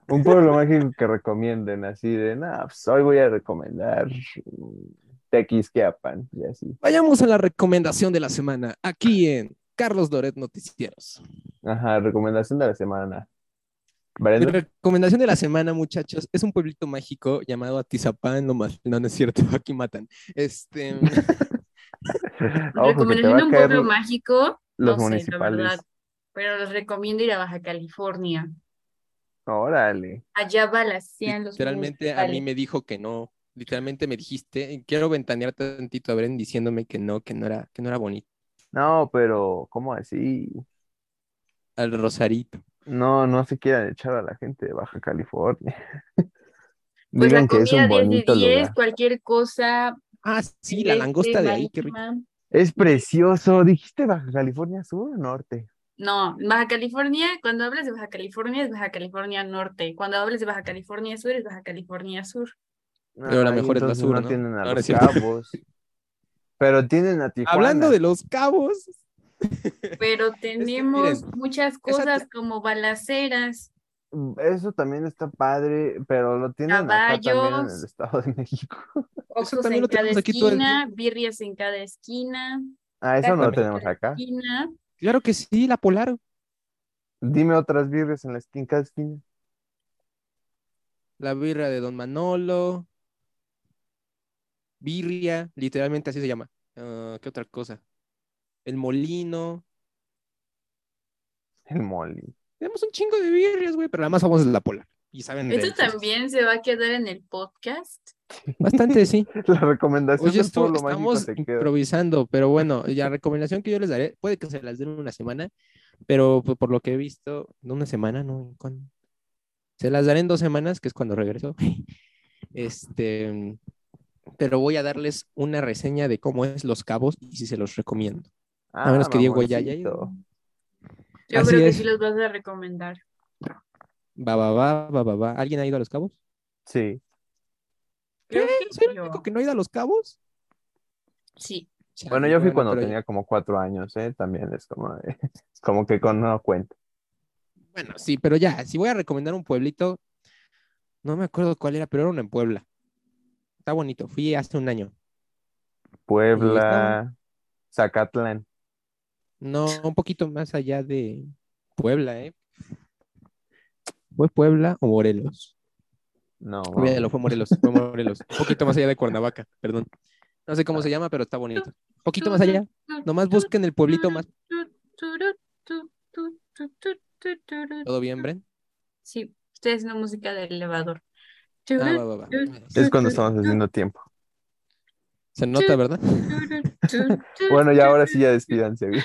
Un pueblo mágico que recomienden así de, nah, pues hoy voy a recomendar Tequisquiapan y así. Vayamos a la recomendación de la semana, aquí en Carlos Doret Noticieros. Ajá, recomendación de la semana. Mi recomendación de la semana, muchachos, es un pueblito mágico llamado Atizapán, no más, no, no es cierto, aquí matan. Este, Recomendación de un pueblo mágico. los no sé, la verdad. Pero les recomiendo ir a Baja California. Órale. Allá balacean los literalmente a mí me dijo que no, literalmente me dijiste, quiero ventanear tantito a Bren diciéndome que no, que no era, que no era bonito. No, pero ¿cómo así? Al Rosarito. No, no se quieran echar a la gente de Baja California. Pues la Digan que es un comida 10 de bonito 10, lugar. cualquier cosa. Ah, sí, la langosta de ahí, qué rico. Es precioso. ¿Dijiste Baja California Sur o Norte? No, Baja California, cuando hables de Baja California es Baja California Norte. Cuando hables de Baja California Sur es Baja California Sur. Pero la mejor es la sur, no ¿no? tienen a no los es cierto. cabos. Pero tienen a Tijuana. Hablando de los cabos, Pero tenemos miren, muchas cosas como balaceras. Eso también está padre, pero lo tienen acá también en Caballos. el Estado de México. También en lo cada tenemos aquí todo el esquina, birrias en cada esquina, Ah, eso no lo tenemos acá. esquina. claro que sí, la Polar. Dime otras birrias en la esquina, cada esquina. La birra de Don Manolo. Birria, literalmente así se llama. Ah, ¿qué otra cosa? El molino. El molly. Tenemos un chingo de birrias, güey, pero la más famosa es la Polar. Y saben de Esto también se va a quedar en el podcast. Bastante, sí. La recomendación Oye, esto, estamos improvisando, pero bueno, la recomendación que yo les daré, puede que se las den en una semana, pero pues, por lo que he visto, no una semana, no, ¿cuándo? Se las daré en dos semanas, que es cuando regreso. Este, pero voy a darles una reseña de cómo es Los Cabos y si se los recomiendo. Ah, menos que Diego ya haya ido. Yo Así creo que es. sí los vas a recomendar. Va, va, va, va, va, va. ¿Alguien ha ido a Los Cabos? Sí. ¿Qué? ¿Soy el único que no ha ido a Los Cabos? Sí. Bueno, yo fui bueno, cuando tenía como cuatro años, ¿eh? También es como, es como que con no cuenta. Bueno, sí, pero ya, si voy a recomendar un pueblito, no me acuerdo cuál era, pero era uno en Puebla. Está bonito, fui hace un año. Puebla, Zacatlán. No, un poquito más allá de Puebla, ¿eh? ¿Fue Puebla o Morelos? No, fue Morelos, fue Morelos. Un poquito más allá de Cuernavaca, perdón. No sé cómo se llama, pero está bonito. Un poquito más allá. Nomás busquen el pueblito más. ¿Todo bien, Bren? Sí, estoy haciendo música del elevador. Ah, va, va, va. es cuando estamos haciendo tiempo. Se nota, ¿verdad? Bueno, y ahora sí ya despídanse bien.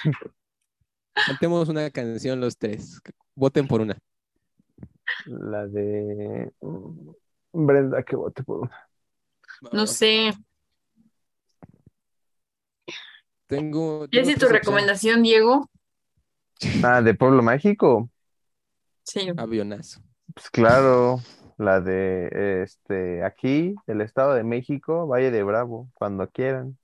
Cantemos una canción los tres. Voten por una. La de mm, Brenda, que vote por una. No sé. Tengo. ¿Quieres tengo decir tu recomendación, Diego? Ah, de Pueblo Mágico. Sí. Avionazo. Pues claro, la de este aquí, el Estado de México, Valle de Bravo, cuando quieran.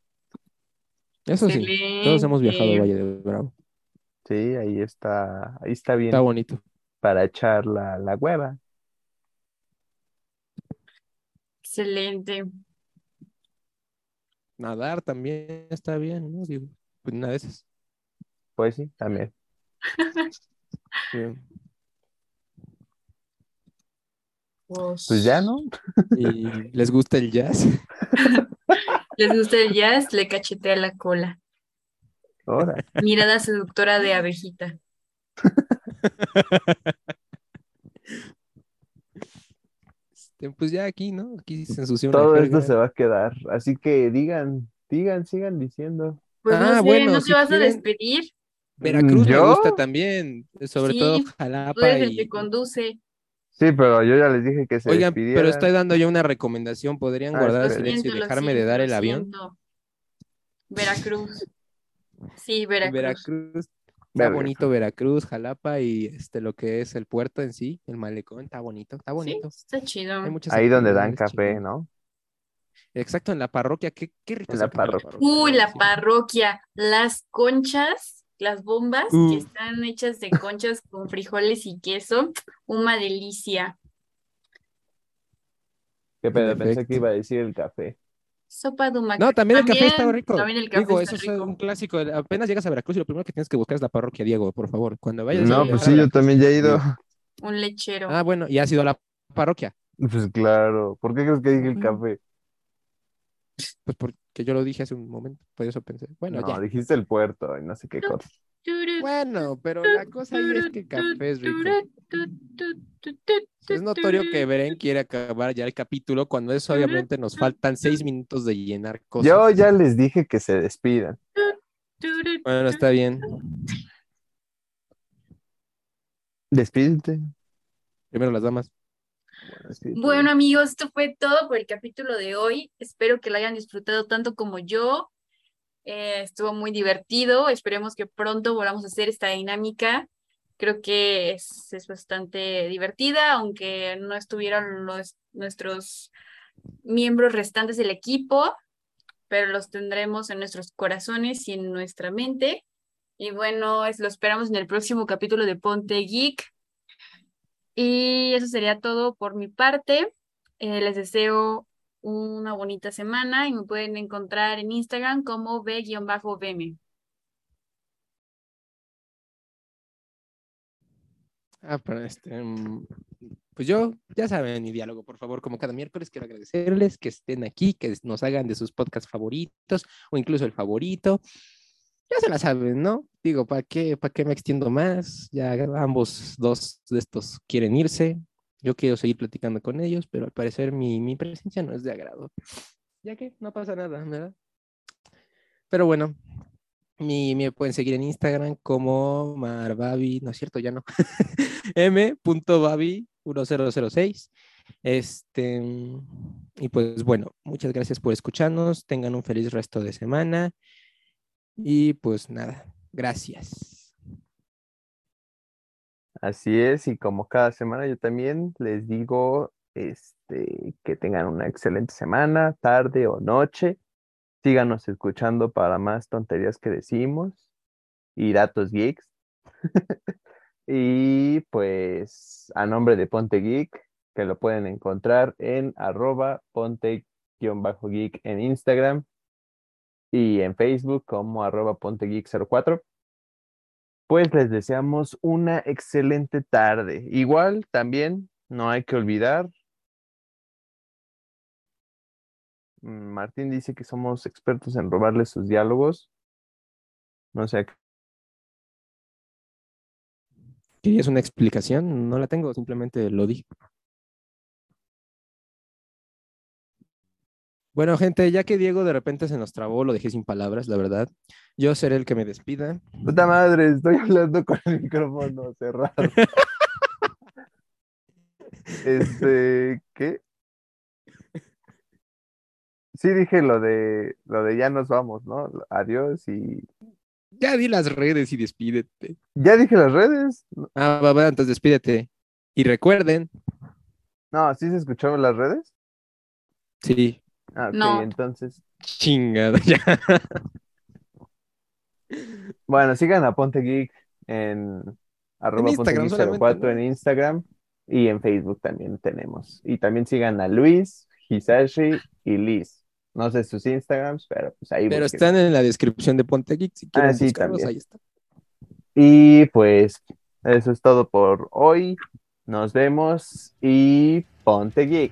Eso sí, todos hemos viajado a. Valle de Bravo. Sí, ahí está, ahí está bien Está bonito. para echar la, la hueva. Excelente. Nadar también está bien, ¿no? Digo, pues una de esas. Pues sí, también. Sí. Pues ya, ¿no? ¿Y les gusta el jazz? ¿Les gusta el jazz? Le cachetea la cola. Ahora. Mirada seductora de abejita. Este, pues ya aquí, ¿no? Aquí se ensució Todo jerga. esto se va a quedar. Así que digan, digan, sigan diciendo. Pues no Ah, sé, bueno, ¿no te si vas quieren- a despedir? Veracruz me gusta también, sobre Sí, todo Tú Jalapa eres el y... que conduce. Sí, pero yo ya les dije que se Oigan, pero estoy dando yo una recomendación. ¿Podrían Ah, guardar espere. silencio y dejarme de dar el avión? Veracruz. Sí, Veracruz. Veracruz. Está bonito Veracruz, Jalapa y este lo que es el puerto en sí, el malecón, está bonito, está Sí, bonito. está chido. Hay muchas Ahí donde dan café. ¿no? Exacto, en la parroquia, qué, qué rico En es la parroquia. Uy, la parroquia, las conchas, las bombas que están hechas de conchas con frijoles y queso, una delicia. Qué pedo, pensé que iba a decir el café. Sopa de humaca- No, también el café está rico. También el café Digo, está eso es rico. un clásico. Apenas llegas a Veracruz y lo primero que tienes que buscar es la parroquia, Diego, por favor. Cuando vayas No, a pues sí, yo también ya he ido. Un lechero. Ah, bueno, y has ido a la parroquia. Pues claro. ¿Por qué crees que dije el café? Pues porque yo lo dije hace un momento, por eso pensé. Bueno, No, ya. dijiste el puerto y no sé qué cosa. Bueno, pero la cosa ahí es que café es rico. Es notorio que Beren quiere acabar ya el capítulo cuando eso obviamente nos faltan seis minutos de llenar cosas. Yo ya les dije que se despidan. Bueno, está bien. Despídete. Primero las damas. Bueno, amigos, esto fue todo por el capítulo de hoy. Espero que lo hayan disfrutado tanto como yo. Eh, estuvo muy divertido. Esperemos que pronto volvamos a hacer esta dinámica. Creo que es, es bastante divertida, aunque no estuvieron los, nuestros miembros restantes del equipo, pero los tendremos en nuestros corazones y en nuestra mente. Y bueno, es, lo esperamos en el próximo capítulo de Ponte Geek. Y eso sería todo por mi parte. Eh, les deseo una bonita semana y me pueden encontrar en Instagram como b-bm. Ah, pero este, mm, pues yo, ya saben mi diálogo, por favor, como cada miércoles quiero agradecerles que estén aquí, que nos hagan de sus podcasts favoritos o incluso el favorito. Ya se la saben, ¿no? Digo, ¿para qué, para qué me extiendo más? Ya ambos dos de estos quieren irse. Yo quiero seguir platicando con ellos, pero al parecer mi, mi presencia no es de agrado. Ya que no pasa nada, ¿verdad? Pero bueno, mi, me pueden seguir en Instagram como Marbabi, no es cierto, ya no. m.babi1006. Este, y pues bueno, muchas gracias por escucharnos. Tengan un feliz resto de semana. Y pues nada, gracias. Así es, y como cada semana yo también les digo este, que tengan una excelente semana, tarde o noche. Síganos escuchando para más tonterías que decimos y datos geeks. y pues a nombre de Ponte Geek, que lo pueden encontrar en arroba ponte-geek en Instagram y en Facebook como arroba pontegeek04 pues les deseamos una excelente tarde. Igual también no hay que olvidar. Martín dice que somos expertos en robarle sus diálogos. No sé. ¿Querías una explicación? No la tengo, simplemente lo dije. Bueno, gente, ya que Diego de repente se nos trabó, lo dejé sin palabras, la verdad. Yo seré el que me despida. Puta madre, estoy hablando con el micrófono cerrado. Este, ¿qué? Sí dije lo de lo de ya nos vamos, ¿no? Adiós y Ya di las redes y despídete. ya dije las redes. Ah, va, va, entonces despídete. Y recuerden, No, ¿sí se escucharon las redes? sí, Ah, ok, No. entonces. chingada, ya. Bueno, sigan a Ponte Geek en arroba Instagram Ponte Geek 04 solamente, ¿no? en Instagram y en Facebook también tenemos. Y también sigan a Luis, Hisashi y Liz. No sé sus Instagrams, pero pues ahí Pero busquen. están en la descripción de Ponte Geek, si quieren Ah, sí, buscarlos, también. ahí está. Y pues eso es todo por hoy. Nos vemos y Ponte Geek.